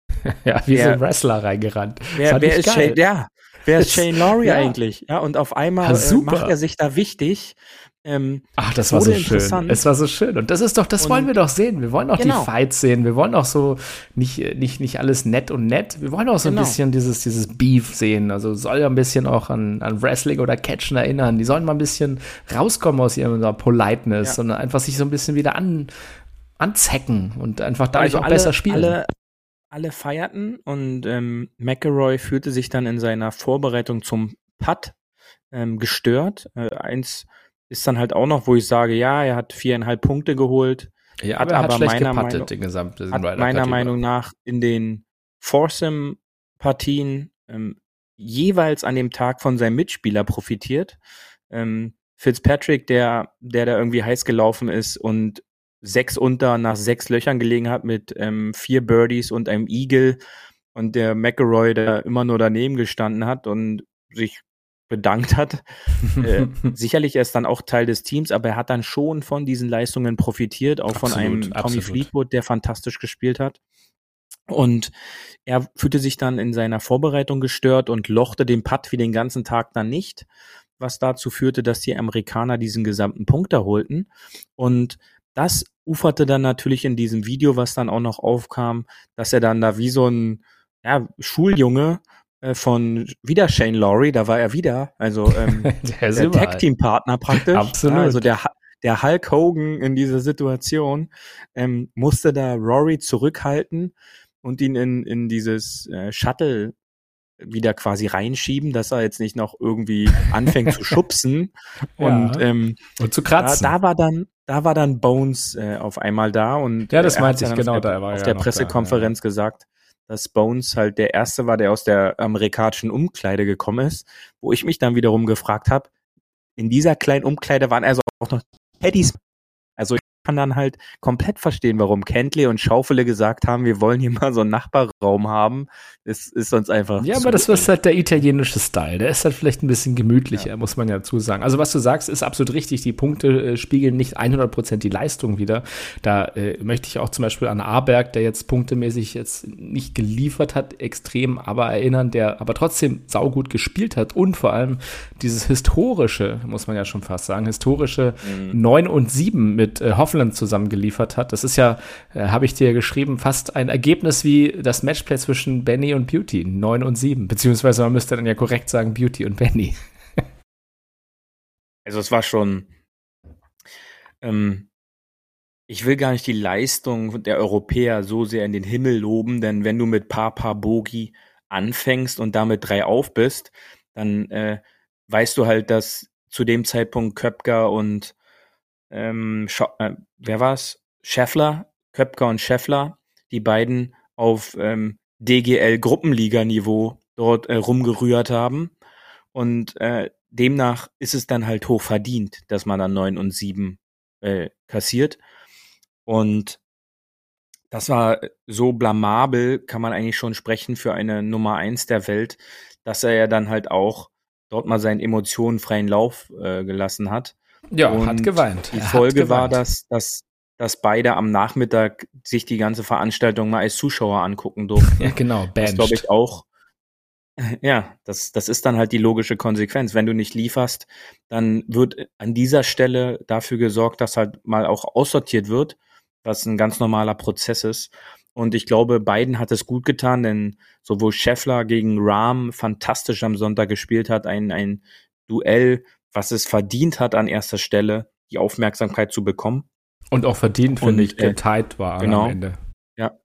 [LAUGHS] ja, wie so ein Wrestler reingerannt. Wer, wer ist Shane, ja, Wer ist Shane Laurie ja. eigentlich? Ja, und auf einmal ja, äh, macht er sich da wichtig. Ähm, Ach, das war so schön. Es war so schön. Und das ist doch, das und wollen wir doch sehen. Wir wollen auch genau. die Fights sehen. Wir wollen auch so nicht, nicht, nicht alles nett und nett. Wir wollen auch so genau. ein bisschen dieses, dieses Beef sehen. Also soll ja ein bisschen auch an, an Wrestling oder Catchen erinnern. Die sollen mal ein bisschen rauskommen aus ihrer Politeness, ja. sondern einfach sich so ein bisschen wieder an, anzecken und einfach dadurch also auch alle, besser spielen. Alle, alle feierten und ähm, McElroy fühlte sich dann in seiner Vorbereitung zum Putt ähm, gestört. Äh, eins ist dann halt auch noch, wo ich sage, ja, er hat viereinhalb Punkte geholt. Ja, aber, hat aber meiner, Meinung, gesamten hat meiner Meinung nach in den Foursome-Partien ähm, jeweils an dem Tag von seinem Mitspieler profitiert. Ähm, Fitzpatrick, der, der da irgendwie heiß gelaufen ist und sechs unter nach sechs Löchern gelegen hat mit ähm, vier Birdies und einem Eagle und der McElroy, der immer nur daneben gestanden hat und sich bedankt hat. [LAUGHS] äh, sicherlich er ist dann auch Teil des Teams, aber er hat dann schon von diesen Leistungen profitiert, auch absolut, von einem Tommy absolut. Fleetwood, der fantastisch gespielt hat. Und er fühlte sich dann in seiner Vorbereitung gestört und lochte den Putt wie den ganzen Tag dann nicht, was dazu führte, dass die Amerikaner diesen gesamten Punkt erholten. Und das uferte dann natürlich in diesem Video, was dann auch noch aufkam, dass er dann da wie so ein ja, Schuljunge äh, von wieder Shane Laurie, da war er wieder, also ähm, [LAUGHS] der, der Tag-Team-Partner praktisch. [LAUGHS] Absolut. Ja, also der, der Hulk Hogan in dieser Situation ähm, musste da Rory zurückhalten und ihn in, in dieses äh, Shuttle wieder quasi reinschieben, dass er jetzt nicht noch irgendwie anfängt zu [LAUGHS] schubsen und, ja. ähm, und zu kratzen. Da, da, war dann, da war dann Bones äh, auf einmal da und ja, das meinte ich genau, da war auf der Pressekonferenz da, ja. gesagt, dass Bones halt der erste war, der aus der amerikanischen Umkleide gekommen ist, wo ich mich dann wiederum gefragt habe, in dieser kleinen Umkleide waren also auch noch Teddys. Also kann dann halt komplett verstehen, warum Kentley und Schaufele gesagt haben, wir wollen hier [LAUGHS] mal so einen Nachbarraum haben. Das ist sonst einfach. Ja, aber das ist halt der italienische Style. Der ist halt vielleicht ein bisschen gemütlicher, ja. muss man ja dazu sagen. Also, was du sagst, ist absolut richtig. Die Punkte äh, spiegeln nicht 100% die Leistung wieder. Da äh, möchte ich auch zum Beispiel an Aberg, der jetzt punktemäßig jetzt nicht geliefert hat, extrem aber erinnern, der aber trotzdem saugut gespielt hat und vor allem dieses historische, muss man ja schon fast sagen, historische mhm. 9 und 7 mit äh, Hoffland zusammen geliefert hat. Das ist ja, äh, habe ich dir geschrieben, fast ein Ergebnis wie das Matchplay zwischen Benny und Beauty, 9 und 7. Beziehungsweise man müsste dann ja korrekt sagen Beauty und Benny. [LAUGHS] also es war schon, ähm, ich will gar nicht die Leistung der Europäer so sehr in den Himmel loben, denn wenn du mit Papa Bogi anfängst und damit drei auf bist, dann äh, weißt du halt, dass zu dem Zeitpunkt Köpker und ähm, äh, wer war's? Scheffler, Köpker und Scheffler, die beiden auf ähm, DGL-Gruppenliga-Niveau dort äh, rumgerührt haben. Und äh, demnach ist es dann halt hoch verdient, dass man dann neun und sieben äh, kassiert. Und das war so blamabel, kann man eigentlich schon sprechen für eine Nummer eins der Welt, dass er ja dann halt auch dort mal seinen Emotionen freien Lauf äh, gelassen hat. Ja, und hat geweint. Die Folge geweint. war, dass, dass, dass beide am Nachmittag sich die ganze Veranstaltung mal als Zuschauer angucken durften. [LAUGHS] ja, genau, Das glaube ich auch. Ja, das, das ist dann halt die logische Konsequenz. Wenn du nicht lieferst, dann wird an dieser Stelle dafür gesorgt, dass halt mal auch aussortiert wird, was ein ganz normaler Prozess ist. Und ich glaube, beiden hat es gut getan, denn sowohl Scheffler gegen Rahm fantastisch am Sonntag gespielt hat, ein, ein Duell, was es verdient hat, an erster Stelle die Aufmerksamkeit zu bekommen. Und auch verdient, finde ich, äh, tight war genau, am Ende. Ja.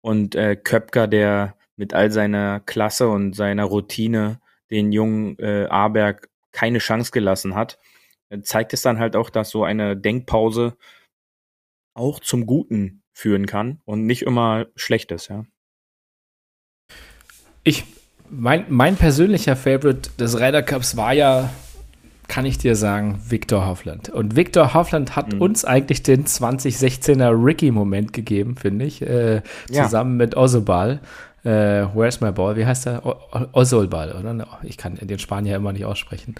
Und äh, Köpker, der mit all seiner Klasse und seiner Routine den jungen äh, Aberg keine Chance gelassen hat, äh, zeigt es dann halt auch, dass so eine Denkpause auch zum Guten führen kann und nicht immer schlecht ist, ja. Ich, mein, mein persönlicher Favorite des Ryder Cups war ja kann ich dir sagen, Victor Hoffland. Und Victor Hoffland hat mhm. uns eigentlich den 2016er Ricky-Moment gegeben, finde ich, äh, zusammen ja. mit Osobal. Äh, Where's my ball? Wie heißt er? Osolbal, oder? Ich kann den Spanier immer nicht aussprechen.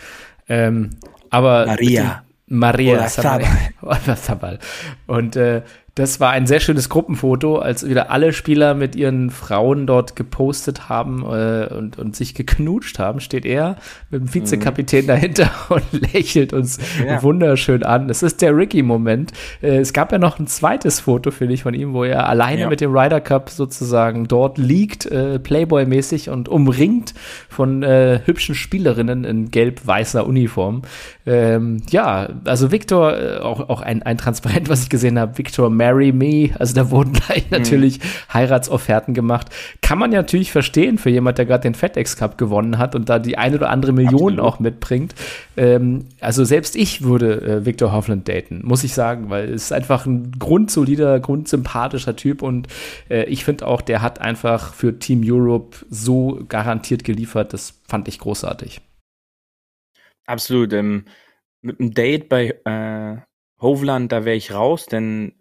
Ähm, aber Maria. Maria. Sabal. [LAUGHS] Und äh, Das war ein sehr schönes Gruppenfoto, als wieder alle Spieler mit ihren Frauen dort gepostet haben äh, und, und sich geknutscht haben, steht er mit dem Vizekapitän mhm. dahinter [LAUGHS] und lächelt uns ja. wunderschön an. Das ist der Ricky-Moment. Äh, es gab ja noch ein zweites Foto, finde ich, von ihm, wo er alleine ja. mit dem Ryder Cup sozusagen dort liegt, äh, Playboy-mäßig und umringt von äh, hübschen Spielerinnen in gelb-weißer Uniform. Ähm, ja, also Victor, äh, auch, auch ein, ein Transparent, was ich gesehen habe, Victor Marry Me. Also da wurden [LAUGHS] gleich mhm. natürlich Heiratsofferten gemacht. Kann man ja natürlich verstehen für jemand, der gerade den FedEx Cup gewonnen hat und da die eine oder andere Million Absolut. auch mitbringt. Ähm, also selbst ich würde äh, Victor Hovland daten, muss ich sagen, weil es ist einfach ein grundsolider, grundsympathischer Typ und äh, ich finde auch, der hat einfach für Team Europe so garantiert geliefert. Das fand ich großartig. Absolut. Ähm, mit einem Date bei äh, Hovland, da wäre ich raus, denn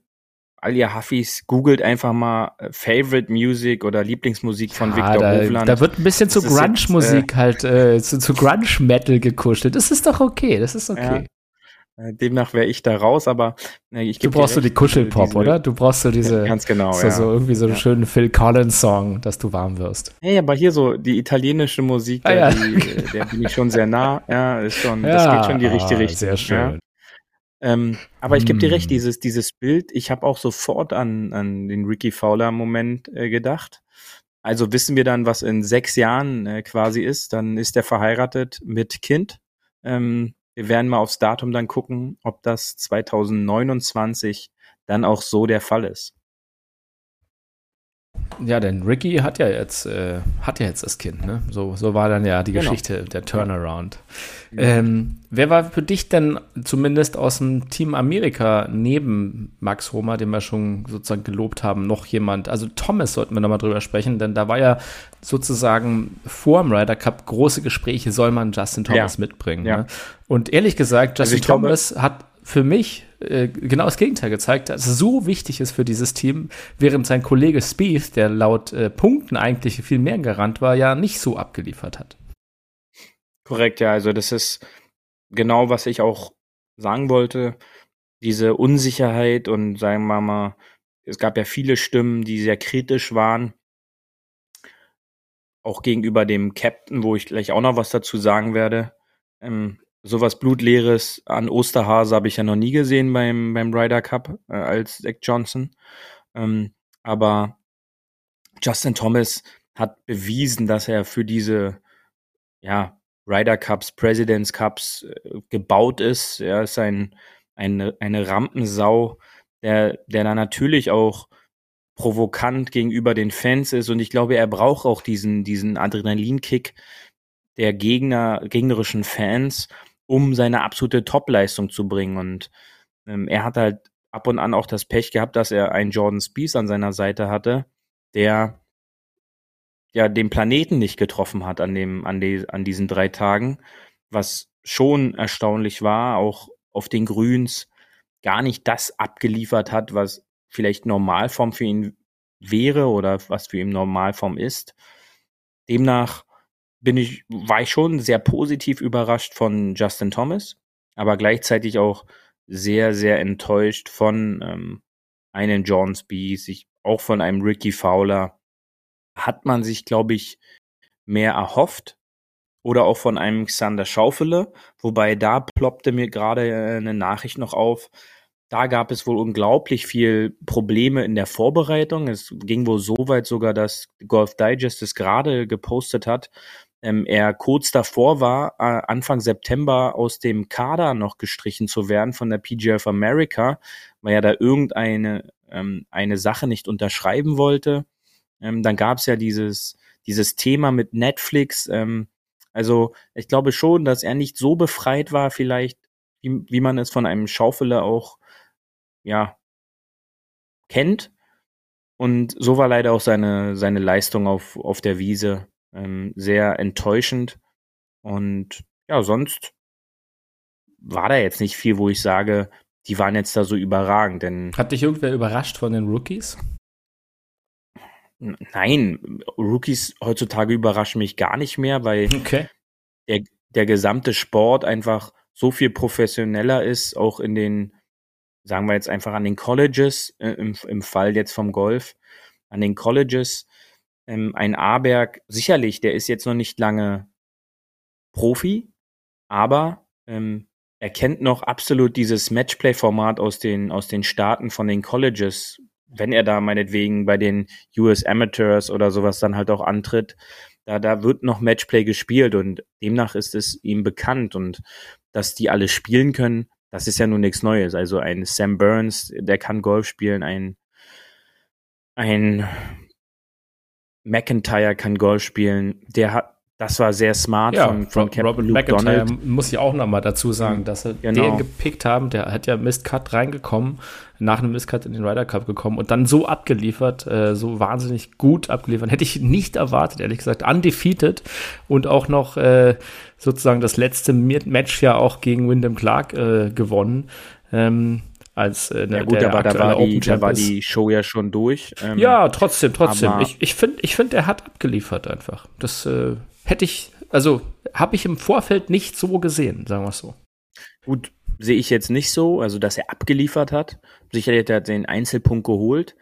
all ihr Huffis, googelt einfach mal äh, Favorite Music oder Lieblingsmusik von ja, Victor da, Hovland. Da wird ein bisschen das zu Grunge-Musik äh, halt, äh, zu, zu Grunge-Metal gekuschelt. Das ist doch okay, das ist okay. Ja. Äh, demnach wäre ich da raus, aber äh, ich Du brauchst so die Kuschelpop, diese, oder? Du brauchst so [LAUGHS] diese, ganz genau, so, ja. so irgendwie so einen schönen Phil Collins-Song, dass du warm wirst. Hey, aber hier so die italienische Musik, ah, ja. die, der bin ich schon sehr nah. Ja, ist schon, das [LAUGHS] geht schon in die richtige ah, Richtung. Sehr schön. Ähm, aber ich gebe dir recht, hm. dieses, dieses Bild, ich habe auch sofort an, an den Ricky Fowler-Moment äh, gedacht. Also wissen wir dann, was in sechs Jahren äh, quasi ist. Dann ist er verheiratet mit Kind. Ähm, wir werden mal aufs Datum dann gucken, ob das 2029 dann auch so der Fall ist. Ja, denn Ricky hat ja jetzt, äh, hat ja jetzt das Kind, ne? So, so war dann ja die genau. Geschichte, der Turnaround. Ja. Ähm, wer war für dich denn zumindest aus dem Team Amerika neben Max Homer, den wir schon sozusagen gelobt haben, noch jemand? Also Thomas sollten wir nochmal drüber sprechen, denn da war ja sozusagen vor dem Ryder Cup große Gespräche, soll man Justin Thomas ja. mitbringen. Ja. Ne? Und ehrlich gesagt, also Justin also Thomas glaube, hat für mich äh, genau das Gegenteil gezeigt, dass es so wichtig ist für dieses Team, während sein Kollege Spieth, der laut äh, Punkten eigentlich viel mehr Garant war, ja nicht so abgeliefert hat. Korrekt, ja, also das ist genau, was ich auch sagen wollte. Diese Unsicherheit und sagen wir mal, es gab ja viele Stimmen, die sehr kritisch waren. Auch gegenüber dem Captain, wo ich gleich auch noch was dazu sagen werde. Ähm, sowas Blutleeres an Osterhase habe ich ja noch nie gesehen beim, beim Ryder Cup äh, als Zach Johnson. Ähm, aber Justin Thomas hat bewiesen, dass er für diese ja, Ryder Cups, Presidents Cups äh, gebaut ist. Er ist ein, ein, eine Rampensau, der, der da natürlich auch provokant gegenüber den Fans ist und ich glaube, er braucht auch diesen, diesen Adrenalinkick der Gegner, gegnerischen Fans, um seine absolute Topleistung zu bringen. Und ähm, er hat halt ab und an auch das Pech gehabt, dass er einen Jordan Spees an seiner Seite hatte, der ja den Planeten nicht getroffen hat an dem an, die, an diesen drei Tagen, was schon erstaunlich war, auch auf den Grüns gar nicht das abgeliefert hat, was vielleicht Normalform für ihn wäre oder was für ihn Normalform ist. Demnach bin ich, war ich schon sehr positiv überrascht von Justin Thomas, aber gleichzeitig auch sehr, sehr enttäuscht von ähm, einem John Spees, ich, auch von einem Ricky Fowler. Hat man sich, glaube ich, mehr erhofft oder auch von einem Xander Schaufele, wobei da ploppte mir gerade äh, eine Nachricht noch auf. Da gab es wohl unglaublich viel Probleme in der Vorbereitung. Es ging wohl so weit sogar, dass Golf Digest es gerade gepostet hat, ähm, er kurz davor war, äh, Anfang September aus dem Kader noch gestrichen zu werden von der PGA of America, weil er da irgendeine ähm, eine Sache nicht unterschreiben wollte. Ähm, dann gab es ja dieses, dieses Thema mit Netflix. Ähm, also ich glaube schon, dass er nicht so befreit war, vielleicht, wie, wie man es von einem Schaufeler auch ja kennt. Und so war leider auch seine, seine Leistung auf, auf der Wiese ähm, sehr enttäuschend. Und ja, sonst war da jetzt nicht viel, wo ich sage, die waren jetzt da so überragend. Denn Hat dich irgendwer überrascht von den Rookies? Nein, Rookies heutzutage überraschen mich gar nicht mehr, weil okay. der, der gesamte Sport einfach so viel professioneller ist, auch in den sagen wir jetzt einfach an den Colleges, äh, im, im Fall jetzt vom Golf, an den Colleges, ähm, ein Aberg, sicherlich, der ist jetzt noch nicht lange Profi, aber ähm, er kennt noch absolut dieses Matchplay-Format aus den, aus den Staaten von den Colleges, wenn er da meinetwegen bei den US Amateurs oder sowas dann halt auch antritt. Da, da wird noch Matchplay gespielt und demnach ist es ihm bekannt und dass die alle spielen können, das ist ja nun nichts Neues. Also ein Sam Burns, der kann Golf spielen, ein, ein McIntyre kann Golf spielen, der hat, das war sehr smart ja, von, von Captain Robert Luke McIntyre Donald. muss ich auch noch mal dazu sagen, mhm. dass sie genau. den gepickt haben. Der hat ja Mistcut reingekommen, nach einem Mistcut in den Ryder Cup gekommen und dann so abgeliefert, äh, so wahnsinnig gut abgeliefert. Hätte ich nicht erwartet, ehrlich gesagt. Undefeated und auch noch äh, sozusagen das letzte Match ja auch gegen Wyndham Clark äh, gewonnen. Ähm, als äh, ja, gut, der aber da war, die, da war die Show ja schon durch. Ähm, ja, trotzdem, trotzdem. Ich, ich finde, ich find, er hat abgeliefert einfach. Das äh, hätte ich, also habe ich im Vorfeld nicht so gesehen, sagen wir es so. Gut, sehe ich jetzt nicht so, also dass er abgeliefert hat. Sicherlich hat er den Einzelpunkt geholt.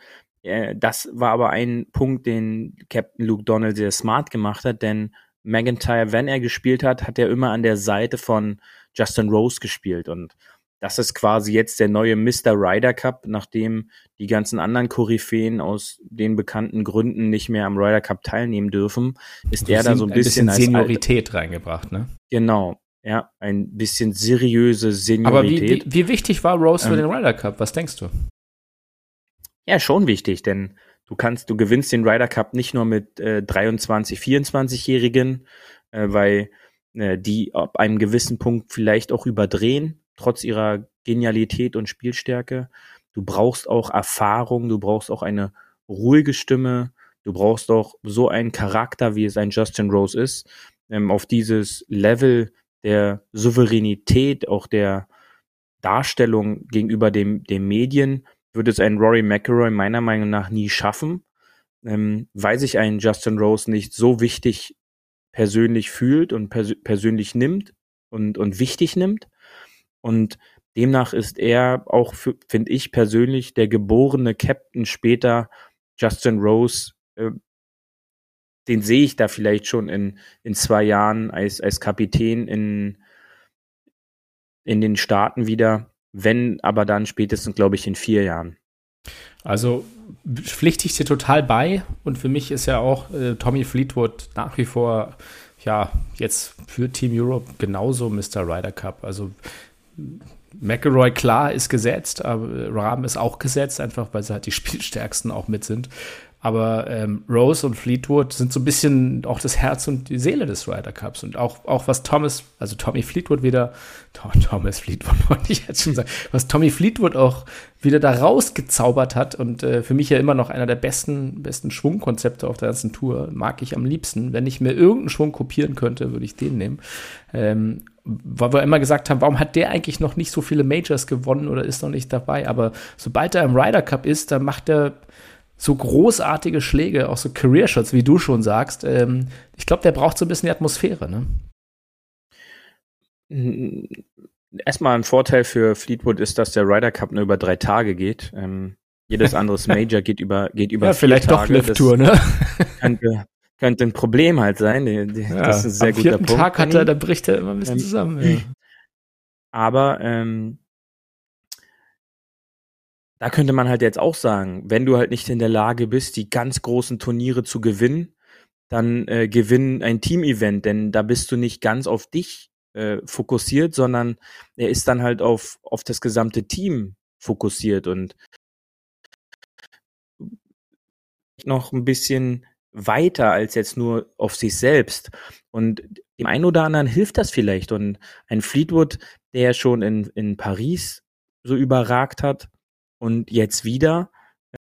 Äh, das war aber ein Punkt, den Captain Luke Donald sehr smart gemacht hat, denn McIntyre, wenn er gespielt hat, hat er immer an der Seite von Justin Rose gespielt und das ist quasi jetzt der neue Mr. Ryder Cup, nachdem die ganzen anderen Koryphäen aus den bekannten Gründen nicht mehr am Ryder Cup teilnehmen dürfen, ist also er da so ein bisschen, ein bisschen Seniorität reingebracht, ne? Genau. Ja, ein bisschen seriöse Seniorität. Aber wie, wie, wie wichtig war Rose ähm, für den Ryder Cup? Was denkst du? Ja, schon wichtig, denn du kannst, du gewinnst den Ryder Cup nicht nur mit äh, 23, 24-Jährigen, äh, weil äh, die ab einem gewissen Punkt vielleicht auch überdrehen trotz ihrer Genialität und Spielstärke. Du brauchst auch Erfahrung, du brauchst auch eine ruhige Stimme, du brauchst auch so einen Charakter, wie es ein Justin Rose ist, ähm, auf dieses Level der Souveränität, auch der Darstellung gegenüber dem, dem Medien, wird es ein Rory McIlroy meiner Meinung nach nie schaffen, ähm, weil sich ein Justin Rose nicht so wichtig persönlich fühlt und pers persönlich nimmt und, und wichtig nimmt. Und demnach ist er auch, finde ich persönlich, der geborene Captain später, Justin Rose. Äh, den sehe ich da vielleicht schon in, in zwei Jahren als, als Kapitän in, in den Staaten wieder. Wenn aber dann spätestens, glaube ich, in vier Jahren. Also pflichte ich dir total bei. Und für mich ist ja auch äh, Tommy Fleetwood nach wie vor, ja, jetzt für Team Europe genauso Mr. Ryder Cup. Also McElroy, klar, ist gesetzt, aber Rahm ist auch gesetzt, einfach weil sie halt die [LAUGHS] Spielstärksten auch mit sind. Aber ähm, Rose und Fleetwood sind so ein bisschen auch das Herz und die Seele des Ryder Cups. Und auch, auch was Thomas, also Tommy Fleetwood wieder, Thomas Fleetwood [LAUGHS] wollte ich jetzt schon sagen, was Tommy Fleetwood auch wieder da rausgezaubert hat und äh, für mich ja immer noch einer der besten, besten Schwungkonzepte auf der ganzen Tour, mag ich am liebsten. Wenn ich mir irgendeinen Schwung kopieren könnte, würde ich den nehmen. Ähm, weil wir immer gesagt haben, warum hat der eigentlich noch nicht so viele Majors gewonnen oder ist noch nicht dabei? Aber sobald er im Ryder Cup ist, dann macht er so großartige Schläge, auch so Career Shots, wie du schon sagst. Ähm, ich glaube, der braucht so ein bisschen die Atmosphäre, ne? Erstmal ein Vorteil für Fleetwood ist, dass der Ryder Cup nur über drei Tage geht. Ähm, jedes [LAUGHS] anderes Major geht über geht über ja, vier vielleicht Tage. doch Lift Tour, ne? Könnte, könnte ein Problem halt sein. Die, die, ja, das ist ein sehr am guter Punkt. Tag hat er, da bricht er immer ein bisschen ähm, zusammen. Ja. [CLEARS THROAT] Aber ähm, da könnte man halt jetzt auch sagen, wenn du halt nicht in der Lage bist, die ganz großen Turniere zu gewinnen, dann äh, gewinn ein Team-Event, denn da bist du nicht ganz auf dich äh, fokussiert, sondern er ist dann halt auf, auf das gesamte Team fokussiert und noch ein bisschen weiter als jetzt nur auf sich selbst. Und dem einen oder anderen hilft das vielleicht. Und ein Fleetwood, der schon in, in Paris so überragt hat, und jetzt wieder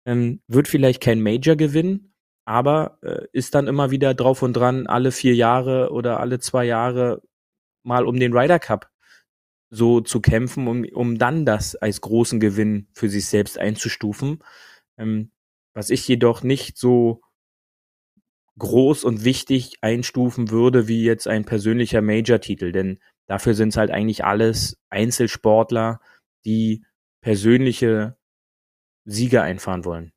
ähm, wird vielleicht kein Major gewinnen, aber äh, ist dann immer wieder drauf und dran, alle vier Jahre oder alle zwei Jahre mal um den Ryder Cup so zu kämpfen, um, um dann das als großen Gewinn für sich selbst einzustufen. Ähm, was ich jedoch nicht so groß und wichtig einstufen würde wie jetzt ein persönlicher Major-Titel, denn dafür sind es halt eigentlich alles Einzelsportler, die persönliche Siege einfahren wollen.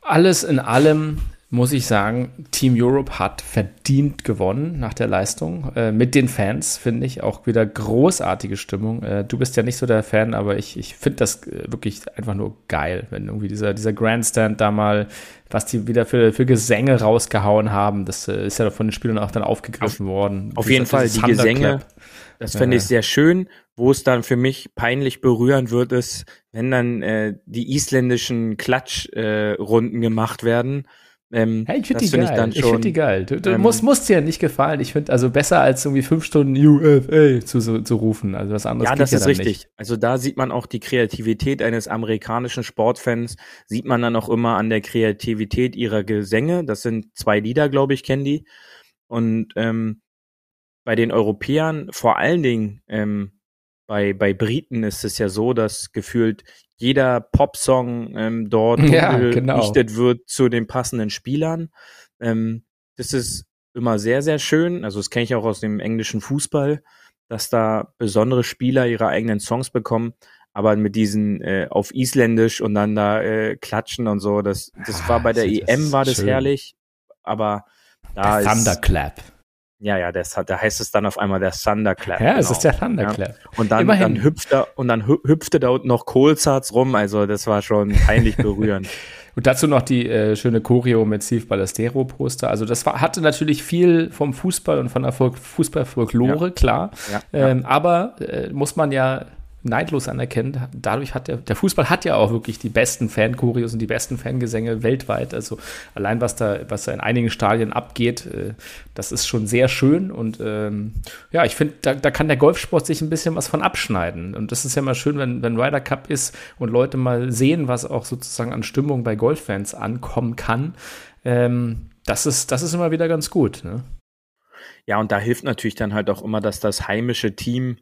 Alles in allem muss ich sagen, Team Europe hat verdient gewonnen nach der Leistung. Äh, mit den Fans finde ich auch wieder großartige Stimmung. Äh, du bist ja nicht so der Fan, aber ich, ich finde das äh, wirklich einfach nur geil, wenn irgendwie dieser, dieser Grandstand da mal, was die wieder für, für Gesänge rausgehauen haben, das äh, ist ja von den Spielern auch dann aufgegriffen auf, worden. Auf jeden Fall, die Gesänge, das fände ich sehr schön. Wo es dann für mich peinlich berührend wird, ist, wenn dann äh, die isländischen Klatschrunden gemacht werden ähm, hey, ich finde die, find ich, ich find die geil. Du, du ähm, musst, musst dir ja nicht gefallen. Ich finde also besser als irgendwie fünf Stunden UFA zu, zu, zu rufen. Also was anderes. Ja, das ist ja richtig. Nicht. Also da sieht man auch die Kreativität eines amerikanischen Sportfans. Sieht man dann auch immer an der Kreativität ihrer Gesänge. Das sind zwei Lieder, glaube ich, kennen die. Und ähm, bei den Europäern vor allen Dingen ähm, bei, bei Briten ist es ja so, dass gefühlt jeder Popsong ähm, dort [LAUGHS] ja, genau. wird zu den passenden Spielern. Ähm, das ist immer sehr, sehr schön. Also das kenne ich auch aus dem englischen Fußball, dass da besondere Spieler ihre eigenen Songs bekommen. Aber mit diesen äh, auf Isländisch und dann da äh, klatschen und so, das, das ah, war bei der EM war das schön. herrlich. Aber da der ist Thunderclap. Ja, ja, das hat, da heißt es dann auf einmal der Thunderclap. Ja, genau. es ist der Thunderclap. Ja. Und dann, dann hüpft er und dann hüpfte da noch Kohlsarz rum. Also das war schon peinlich berührend. [LAUGHS] und dazu noch die äh, schöne Choreo mit Steve Ballestero Poster. Also das war, hatte natürlich viel vom Fußball und von der Fußballfolklore, ja. klar. Ja, ähm, aber äh, muss man ja neidlos anerkennt. Dadurch hat der, der Fußball hat ja auch wirklich die besten Fanchoreos und die besten Fangesänge weltweit. Also allein was da, was da in einigen Stadien abgeht, äh, das ist schon sehr schön. Und ähm, ja, ich finde, da, da kann der Golfsport sich ein bisschen was von abschneiden. Und das ist ja mal schön, wenn, wenn Ryder Cup ist und Leute mal sehen, was auch sozusagen an Stimmung bei Golffans ankommen kann. Ähm, das, ist, das ist immer wieder ganz gut. Ne? Ja, und da hilft natürlich dann halt auch immer, dass das heimische Team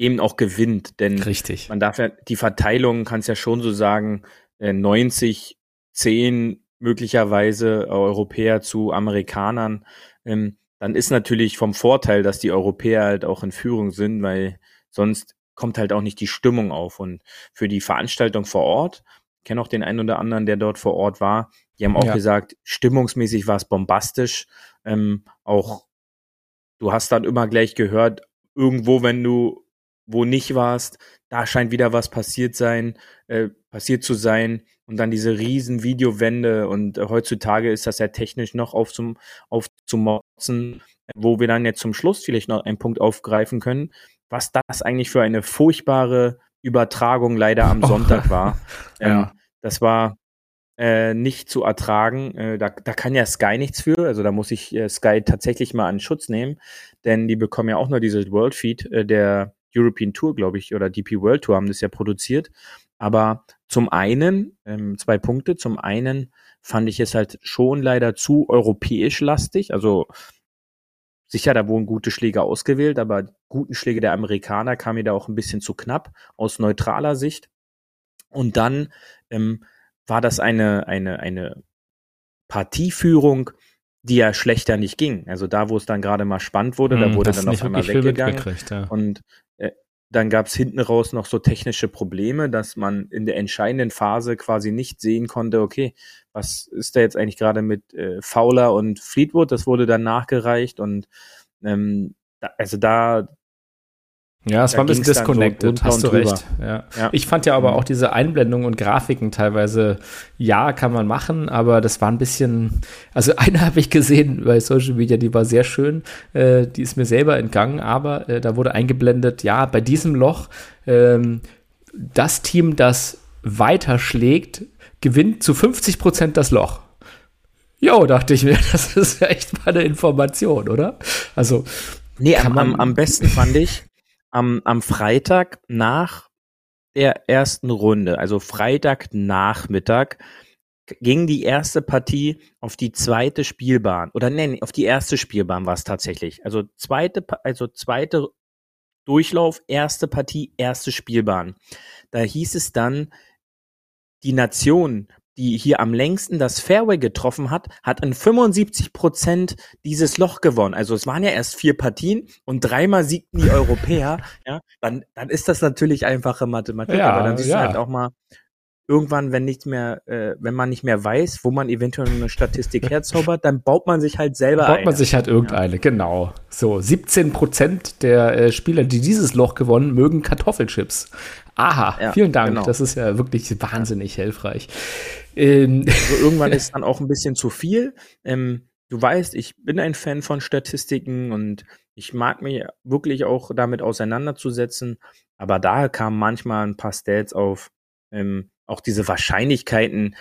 eben auch gewinnt. Denn Richtig. man darf ja, die Verteilung kann es ja schon so sagen, 90, äh, 10 möglicherweise Europäer zu Amerikanern. Ähm, dann ist natürlich vom Vorteil, dass die Europäer halt auch in Führung sind, weil sonst kommt halt auch nicht die Stimmung auf. Und für die Veranstaltung vor Ort, ich kenne auch den einen oder anderen, der dort vor Ort war, die haben auch ja. gesagt, stimmungsmäßig war es bombastisch. Ähm, auch du hast dann immer gleich gehört, irgendwo, wenn du wo nicht warst, da scheint wieder was passiert sein, äh, passiert zu sein und dann diese riesen Videowände und äh, heutzutage ist das ja technisch noch auf zum aufzumotzen, wo wir dann jetzt zum Schluss vielleicht noch einen Punkt aufgreifen können, was das eigentlich für eine furchtbare Übertragung leider am [LAUGHS] Sonntag war. [LAUGHS] Ähm, ja. Das war äh, nicht zu ertragen. Äh, da, da kann ja Sky nichts für. Also da muss ich äh, Sky tatsächlich mal an Schutz nehmen, denn die bekommen ja auch nur dieses World Feed äh, der European Tour, glaube ich, oder DP World Tour haben das ja produziert. Aber zum einen, ähm, zwei Punkte. Zum einen fand ich es halt schon leider zu europäisch lastig. Also sicher, da wurden gute Schläge ausgewählt, aber guten Schläge der Amerikaner kamen mir da auch ein bisschen zu knapp aus neutraler Sicht. Und dann ähm, war das eine, eine, eine Partieführung, die ja schlechter nicht ging. Also da, wo es dann gerade mal spannend wurde, da hm, wurde dann auf einmal weggegangen. Ja. Und dann gab es hinten raus noch so technische Probleme, dass man in der entscheidenden Phase quasi nicht sehen konnte, okay, was ist da jetzt eigentlich gerade mit äh, Fowler und Fleetwood? Das wurde dann nachgereicht und ähm, da, also da ja, es da war ein bisschen disconnected, hast du recht. Ja. ja. Ich fand ja aber mhm. auch diese Einblendungen und Grafiken teilweise, ja, kann man machen, aber das war ein bisschen, also [LAUGHS] eine habe ich gesehen bei Social Media, die war sehr schön, äh, die ist mir selber entgangen, aber äh, da wurde eingeblendet, ja, bei diesem Loch, ähm, das Team, das weiterschlägt, gewinnt zu 50 Prozent das Loch. Jo, dachte ich mir, [LAUGHS] das ist ja echt mal eine Information, oder? Also, Nee, am, am, am besten fand ich, am, am Freitag nach der ersten Runde, also Freitagnachmittag, ging die erste Partie auf die zweite Spielbahn oder nein, auf die erste Spielbahn war es tatsächlich. Also zweite, also zweite Durchlauf, erste Partie, erste Spielbahn. Da hieß es dann, die Nation, die hier am längsten das Fairway getroffen hat, hat in 75 Prozent dieses Loch gewonnen. Also es waren ja erst vier Partien und dreimal siegten die Europäer. [LAUGHS] ja, dann, dann ist das natürlich einfache Mathematik. Ja, aber dann siehst ja. du halt auch mal, irgendwann, wenn nicht mehr, äh, wenn man nicht mehr weiß, wo man eventuell eine Statistik herzaubert, dann baut man sich halt selber baut eine. man sich halt irgendeine, genau. So, 17 Prozent der äh, Spieler, die dieses Loch gewonnen, mögen Kartoffelchips. Aha, Ja, vielen Dank. genau. Das ist ja wirklich wahnsinnig hilfreich. Ähm, Also irgendwann ist [LAUGHS] dann auch ein bisschen zu viel. Ähm, du weißt, ich bin ein Fan von Statistiken und ich mag mich wirklich auch damit auseinanderzusetzen. Aber da kamen manchmal ein paar Stats auf, ähm, auch diese Wahrscheinlichkeiten,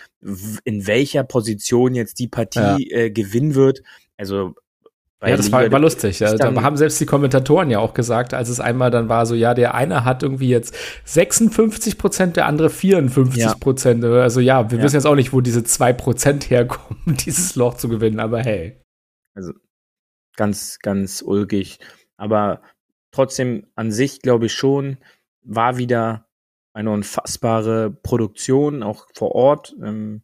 in welcher Position jetzt die Partie äh, gewinnen wird. Also ja, das war, war lustig. Ja. Da haben selbst die Kommentatoren ja auch gesagt, als es einmal dann war, so, ja, der eine hat irgendwie jetzt 56 Prozent, der andere 54 Prozent. Also ja, wir Ja. wissen jetzt auch nicht, wo diese zwei Prozent herkommen, [LAUGHS] dieses Loch zu gewinnen, aber hey. ganz, ganz ulkig. Aber trotzdem an sich glaube ich schon, war wieder eine unfassbare Produktion, auch vor Ort. Ähm,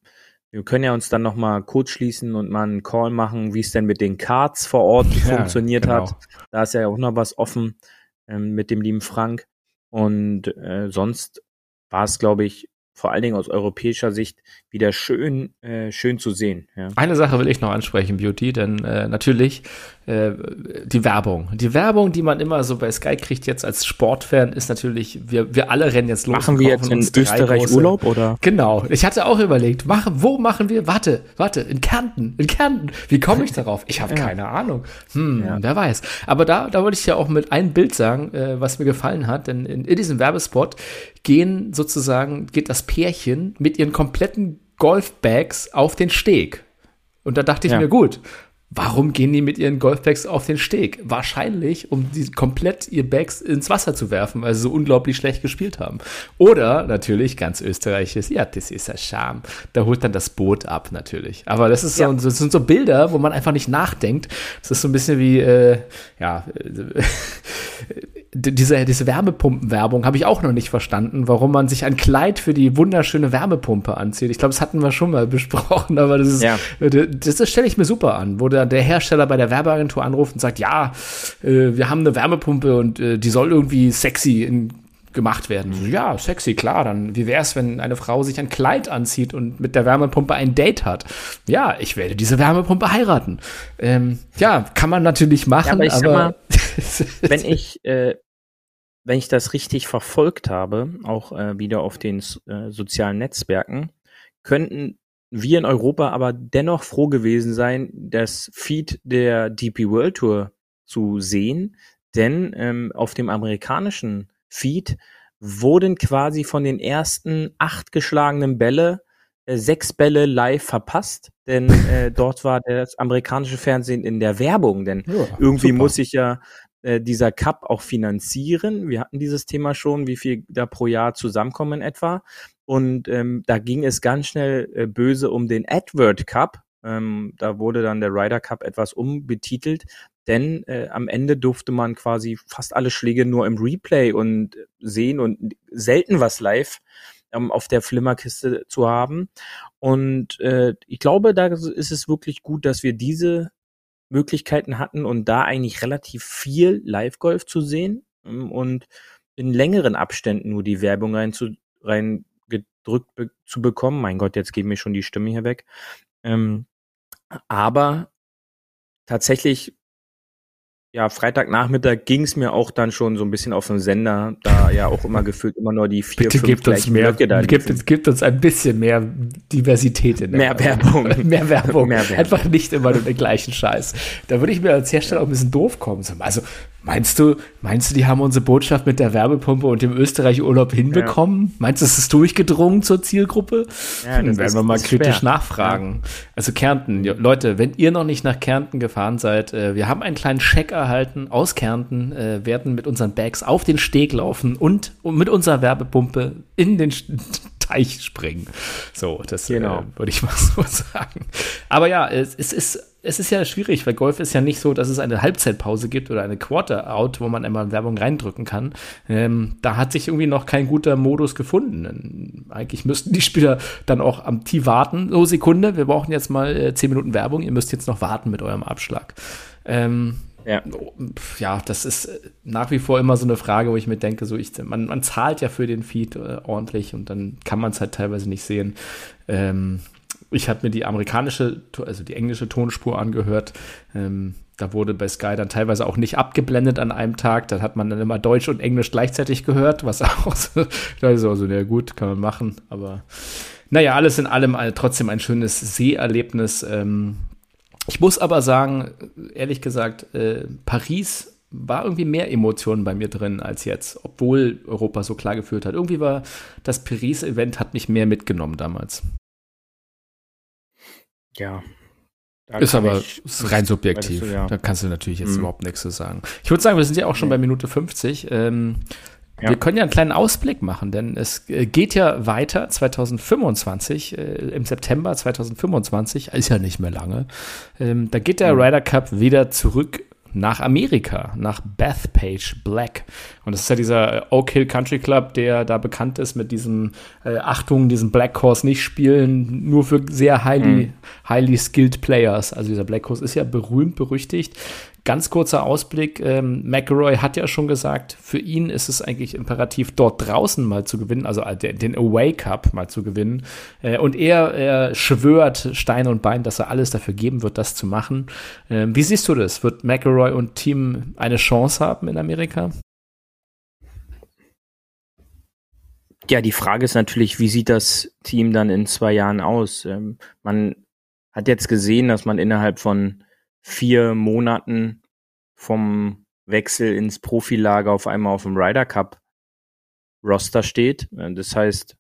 wir können ja uns dann noch mal kurz schließen und mal einen Call machen, wie es denn mit den Cards vor Ort Ja, funktioniert genau. hat. Da ist ja auch noch was offen ähm, mit dem lieben Frank. Und äh, sonst war es, glaube ich, vor allen Dingen aus europäischer Sicht wieder schön, äh, schön zu sehen. Ja. Eine Sache will ich noch ansprechen, Beauty, denn äh, natürlich äh, die Werbung. Die Werbung, die man immer so bei Sky kriegt jetzt als Sportfan, ist natürlich, wir, wir alle rennen jetzt los. Machen wir jetzt in Österreich große- Urlaub oder? Genau. Ich hatte auch überlegt, mach, wo machen wir? Warte, warte, in Kärnten, in Kärnten. Wie komme ich darauf? Ich habe [LAUGHS] Ja. keine Ahnung. Hm, Ja. wer weiß. Aber da, da wollte ich ja auch mit einem Bild sagen, äh, was mir gefallen hat. Denn in, in diesem Werbespot gehen sozusagen, geht das Pärchen mit ihren kompletten Golfbags auf den Steg. Und da dachte ich Ja. mir, gut, warum gehen die mit ihren Golfbags auf den Steg? Wahrscheinlich, um die komplett ihr Bags ins Wasser zu werfen, weil sie so unglaublich schlecht gespielt haben. Oder natürlich, ganz österreichisch, ja, das ist ja Scham. Da holt dann das Boot ab, natürlich. Aber das ist so, Ja. das sind so Bilder, wo man einfach nicht nachdenkt. Das ist so ein bisschen wie, äh, ja, äh, [LAUGHS] diese, diese Wärmepumpenwerbung habe ich auch noch nicht verstanden, warum man sich ein Kleid für die wunderschöne Wärmepumpe anzieht. Ich glaube, das hatten wir schon mal [LAUGHS] besprochen, aber das ist, Ja. das, das stelle ich mir super an, wo der, der Hersteller bei der Werbeagentur anruft und sagt, ja, äh, wir haben eine Wärmepumpe und äh, die soll irgendwie sexy in, gemacht werden. So, ja, sexy, klar. Dann wie wäre es, wenn eine Frau sich ein Kleid anzieht und mit der Wärmepumpe ein Date hat? Ja, ich werde diese Wärmepumpe heiraten. Ähm, ja, kann man natürlich machen, aber ich aber mal, [LAUGHS] wenn ich, äh, wenn ich das richtig verfolgt habe, auch äh, wieder auf den äh, sozialen Netzwerken, könnten wir in Europa aber dennoch froh gewesen sein, das Feed der DP World Tour zu sehen, denn ähm, auf dem amerikanischen Feed wurden quasi von den ersten acht geschlagenen Bälle äh, sechs Bälle live verpasst, denn äh, dort war das amerikanische Fernsehen in der Werbung, denn Ja, irgendwie super. muss sich ja äh, dieser Cup auch finanzieren. Wir hatten dieses Thema schon, wie viel da pro Jahr zusammenkommen etwa. Und ähm, da ging es ganz schnell äh, böse um den Edward Cup. Ähm, da wurde dann der Ryder Cup etwas umbetitelt, denn äh, am Ende durfte man quasi fast alle Schläge nur im Replay und sehen und selten was live ähm, auf der Flimmerkiste zu haben. Und äh, ich glaube, da ist es wirklich gut, dass wir diese Möglichkeiten hatten und da eigentlich relativ viel Live-Golf zu sehen ähm, und in längeren Abständen nur die Werbung rein zu, rein be zu bekommen. Mein Gott, jetzt geht mir schon die Stimme hier weg. Ähm, aber tatsächlich, ja, Freitagnachmittag ging es mir auch dann schon so ein bisschen auf den Sender, da ja auch immer gefühlt immer nur die vier, Bitte fünf gebt uns mehr, gebt, liefen. gebt uns ein bisschen mehr Diversität in der Mehr Werbung. [LAUGHS] mehr Werbung. Mehr Werbung. Einfach nicht immer nur den gleichen Scheiß. Da würde ich mir als Hersteller auch ein bisschen doof kommen. So, Also, meinst du, meinst du, die haben unsere Botschaft mit der Werbepumpe und dem Österreich-Urlaub hinbekommen? Meinst du, es ist durchgedrungen zur Zielgruppe? Ja, hm, werden wir mal kritisch schwer. nachfragen. Also Kärnten, ja, Leute, wenn ihr noch nicht nach Kärnten gefahren seid, äh, wir haben einen kleinen Scheck erhalten aus Kärnten, äh, werden mit unseren Bags auf den Steg laufen und, mit unserer Werbepumpe in den Teich springen. So, das Genau. äh, würde ich [LAUGHS] mal so sagen. Aber ja, es, es ist es ist ja schwierig, weil Golf ist ja nicht so, dass es eine Halbzeitpause gibt oder eine Quarter-Out, wo man immer Werbung reindrücken kann. Ähm, da hat sich irgendwie noch kein guter Modus gefunden. Eigentlich müssten die Spieler dann auch am Tee warten. So, Sekunde, wir brauchen jetzt mal äh, 10 Minuten Werbung. Ihr müsst jetzt noch warten mit eurem Abschlag. Ähm, Ja. ja, das ist äh, nach wie vor immer so eine Frage, wo ich mir denke, so ich, man, man zahlt ja für den Feed äh, ordentlich und dann kann man es halt teilweise nicht sehen. Ähm, ich habe mir die amerikanische, also die englische Tonspur angehört. Ähm, da wurde bei Sky dann teilweise auch nicht abgeblendet an einem Tag. Da hat man dann immer Deutsch und Englisch gleichzeitig gehört, was [LAUGHS] auch so, auch so, ja gut, kann man machen. Aber naja, alles in allem äh, trotzdem ein schönes Seherlebnis. Ähm, ich muss aber sagen, ehrlich gesagt, äh, Paris war irgendwie mehr Emotionen bei mir drin als jetzt, obwohl Europa so klar gefühlt hat. Irgendwie war das Paris-Event hat mich mehr mitgenommen damals. Ja. Ist aber ich- ist rein subjektiv. du, ja. Da kannst du natürlich jetzt Mhm. überhaupt nichts zu sagen. Ich würde sagen, wir sind ja auch schon bei Minute 50. Ähm, Ja. Wir können ja einen kleinen Ausblick machen, denn es äh, geht ja weiter 2025, äh, im September 2025, ist ja nicht mehr lange. Ähm, da geht der Mhm. Ryder Cup wieder zurück nach Amerika, nach Bethpage Black. Und das ist ja dieser äh, Oak Hill Country Club, der da bekannt ist mit diesem äh, Achtung, diesen Black Horse nicht spielen, nur für sehr highly, Mhm. highly skilled Players. Also dieser Black Horse ist ja berühmt, berüchtigt. Ganz kurzer Ausblick, ähm, McElroy hat ja schon gesagt, für ihn ist es eigentlich imperativ, dort draußen mal zu gewinnen, also äh, den Away Cup mal zu gewinnen. Äh, und er, er schwört Stein und Bein, dass er alles dafür geben wird, das zu machen. Ähm, wie siehst du das? Wird McElroy und Team eine Chance haben in Amerika? Ja, die Frage ist natürlich, wie sieht das Team dann in zwei Jahren aus? Ähm, man hat jetzt gesehen, dass man innerhalb von vier Monaten vom Wechsel ins Profilager auf einmal auf dem Ryder Cup Roster steht. Äh, Das heißt,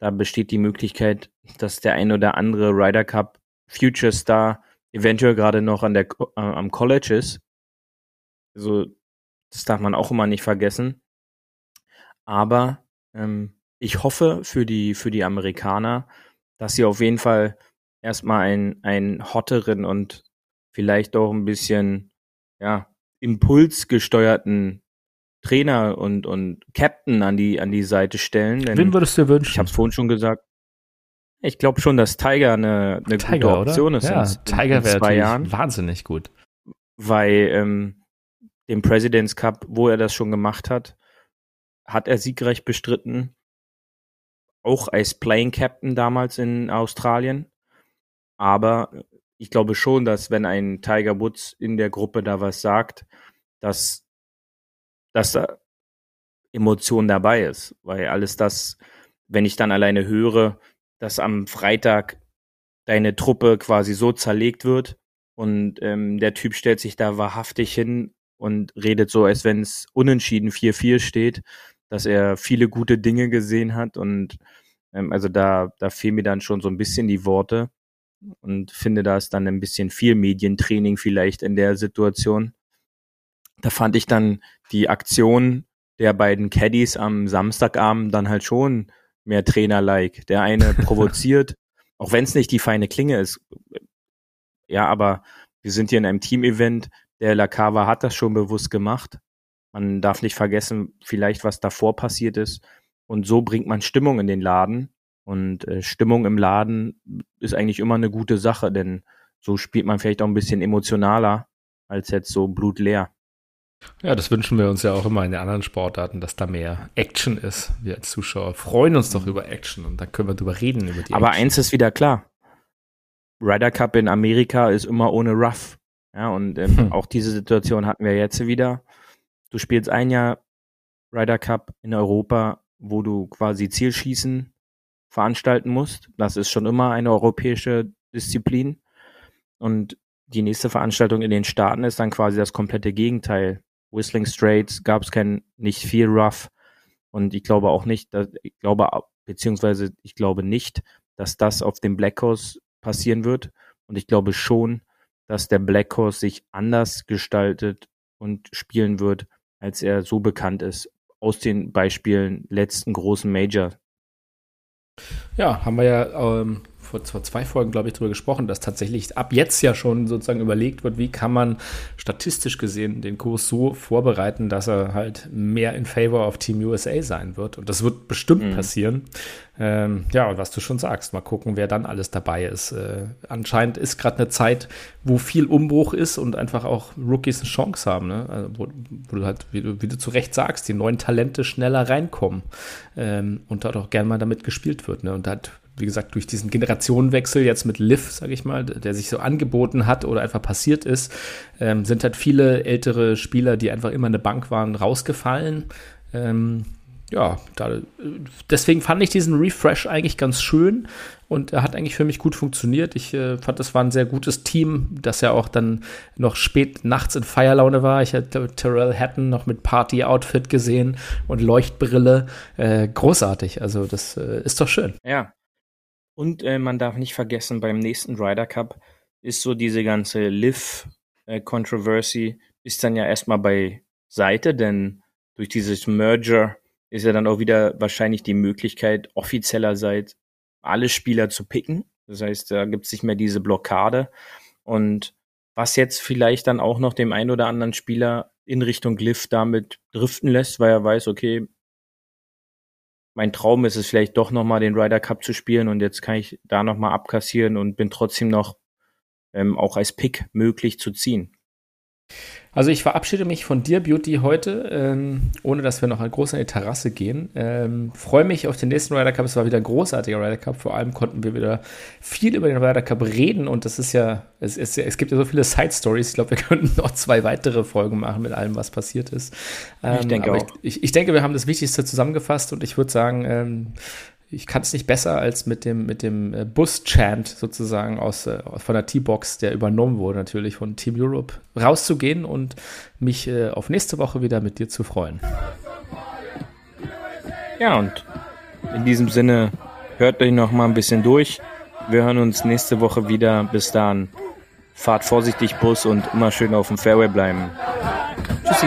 da besteht die Möglichkeit, dass der ein oder andere Ryder Cup Future Star eventuell gerade noch an der, äh, am College ist. Also, das darf man auch immer nicht vergessen. Aber ähm, ich hoffe für die, für die Amerikaner, dass sie auf jeden Fall erstmal einen, einen hotteren und vielleicht auch ein bisschen, ja, impulsgesteuerten Trainer und, und Captain an die, an die Seite stellen. Denn Wen würdest du dir wünschen? ich habe es vorhin schon gesagt. Ich glaube schon, dass Tiger eine, eine gute Option ist Ja, in, Tiger wäre Jahren, wahnsinnig gut. weil ähm, dem President's Cup, wo er das schon gemacht hat, hat er siegreich bestritten. Auch als Playing Captain damals in Australien. Aber ich glaube schon, dass wenn ein Tiger Woods in der Gruppe da was sagt, dass, dass da Emotion dabei ist. Weil alles das, wenn ich dann alleine höre, dass am Freitag deine Truppe quasi so zerlegt wird und ähm, der Typ stellt sich da wahrhaftig hin und redet so, als wenn es unentschieden 4-4 steht, dass er viele gute Dinge gesehen hat und ähm, also da, da fehlen mir dann schon so ein bisschen die Worte und finde, da ist dann ein bisschen viel Medientraining vielleicht in der Situation. Da fand ich dann die Aktion der beiden Caddies am Samstagabend dann halt schon mehr Trainer-like. Der eine [LAUGHS] provoziert, auch wenn es nicht die feine Klinge ist. Ja, aber wir sind hier in einem Team-Event. Der Lacava hat das schon bewusst gemacht. Man darf nicht vergessen, vielleicht was davor passiert ist. Und so bringt man Stimmung in den Laden. Und äh, Stimmung im Laden ist eigentlich immer eine gute Sache, denn so spielt man vielleicht auch ein bisschen emotionaler als jetzt so blutleer. Ja, das wünschen wir uns ja auch immer in den anderen Sportarten, dass da mehr Action ist. Wir als Zuschauer freuen uns doch über Action und da können wir drüber reden, über die Aber Action. eins ist wieder klar. Ryder Cup in Amerika ist immer ohne Rough. Ja, und ähm, Hm. auch diese Situation hatten wir jetzt wieder. Du spielst ein Jahr Ryder Cup in Europa, wo du quasi Zielschießen veranstalten musst. Das ist schon immer eine europäische Disziplin. Und die nächste Veranstaltung in den Staaten ist dann quasi das komplette Gegenteil. Whistling Straits gab es kein nicht viel Rough. Und ich glaube auch nicht, dass, ich glaube, au- beziehungsweise ich glaube nicht, dass das auf dem Black Horse passieren wird. Und ich glaube schon, dass der Black Horse sich anders gestaltet und spielen wird, als er so bekannt ist aus den Beispielen letzten großen Major. Ja, haben wir ja ähm, vor, vor zwei Folgen, glaube ich, darüber gesprochen, dass tatsächlich ab jetzt ja schon sozusagen überlegt wird, wie kann man statistisch gesehen den Kurs so vorbereiten, dass er halt mehr in favor of Team USA sein wird. Und das wird bestimmt mhm. passieren. Ähm, ja, und was du schon sagst, mal gucken, wer dann alles dabei ist. Äh, anscheinend ist gerade eine Zeit, wo viel Umbruch ist und einfach auch Rookies eine Chance haben, ne? also wo, wo, du halt, wie du, wie du zu Recht sagst, die neuen Talente schneller reinkommen ähm, und dort auch gerne mal damit gespielt wird. Ne? Und halt wie gesagt, durch diesen Generationenwechsel jetzt mit Liv, sage ich mal, der sich so angeboten hat oder einfach passiert ist, ähm, sind halt viele ältere Spieler, die einfach immer eine Bank waren, rausgefallen. Ähm, ja, da, deswegen fand ich diesen Refresh eigentlich ganz schön und er hat eigentlich für mich gut funktioniert. Ich äh, fand, das war ein sehr gutes Team, das ja auch dann noch spät nachts in Feierlaune war. Ich hatte Terrell Hatton noch mit Party-Outfit gesehen und Leuchtbrille. Äh, großartig, also das äh, ist doch schön. Ja, und äh, man darf nicht vergessen, beim nächsten Ryder Cup ist so diese ganze Liv-Controversy äh, ist dann ja erstmal beiseite, denn durch dieses Merger ist ja dann auch wieder wahrscheinlich die Möglichkeit, offiziellerseits alle Spieler zu picken. Das heißt, da gibt es nicht mehr diese Blockade. Und was jetzt vielleicht dann auch noch dem einen oder anderen Spieler in Richtung Glyph damit driften lässt, weil er weiß, okay, mein Traum ist es vielleicht doch nochmal den Ryder Cup zu spielen und jetzt kann ich da nochmal abkassieren und bin trotzdem noch ähm, auch als Pick möglich zu ziehen. Also ich verabschiede mich von dir, Beauty, heute, ähm, ohne dass wir noch groß an die Terrasse gehen. Ähm, Freue mich auf den nächsten Ryder Cup. Es war wieder ein großartiger Ryder Cup. Vor allem konnten wir wieder viel über den Ryder Cup reden und das ist ja, es, es, es gibt ja so viele Side Stories. Ich glaube, wir [LAUGHS] könnten noch zwei weitere Folgen machen mit allem, was passiert ist. Ähm, ich denke auch. Ich, ich, ich, denke, wir haben das Wichtigste zusammengefasst und ich würde sagen, ähm, ich kann es nicht besser als mit dem, mit dem äh, Bus-Chant sozusagen aus, äh, von der T-Box, der übernommen wurde, natürlich von Team Europe, rauszugehen und mich äh, auf nächste Woche wieder mit dir zu freuen. Ja, und in diesem Sinne, hört euch noch mal ein bisschen durch. Wir hören uns nächste Woche wieder. Bis dann. Fahrt vorsichtig Bus und immer schön auf dem Fairway bleiben. Tschüssi.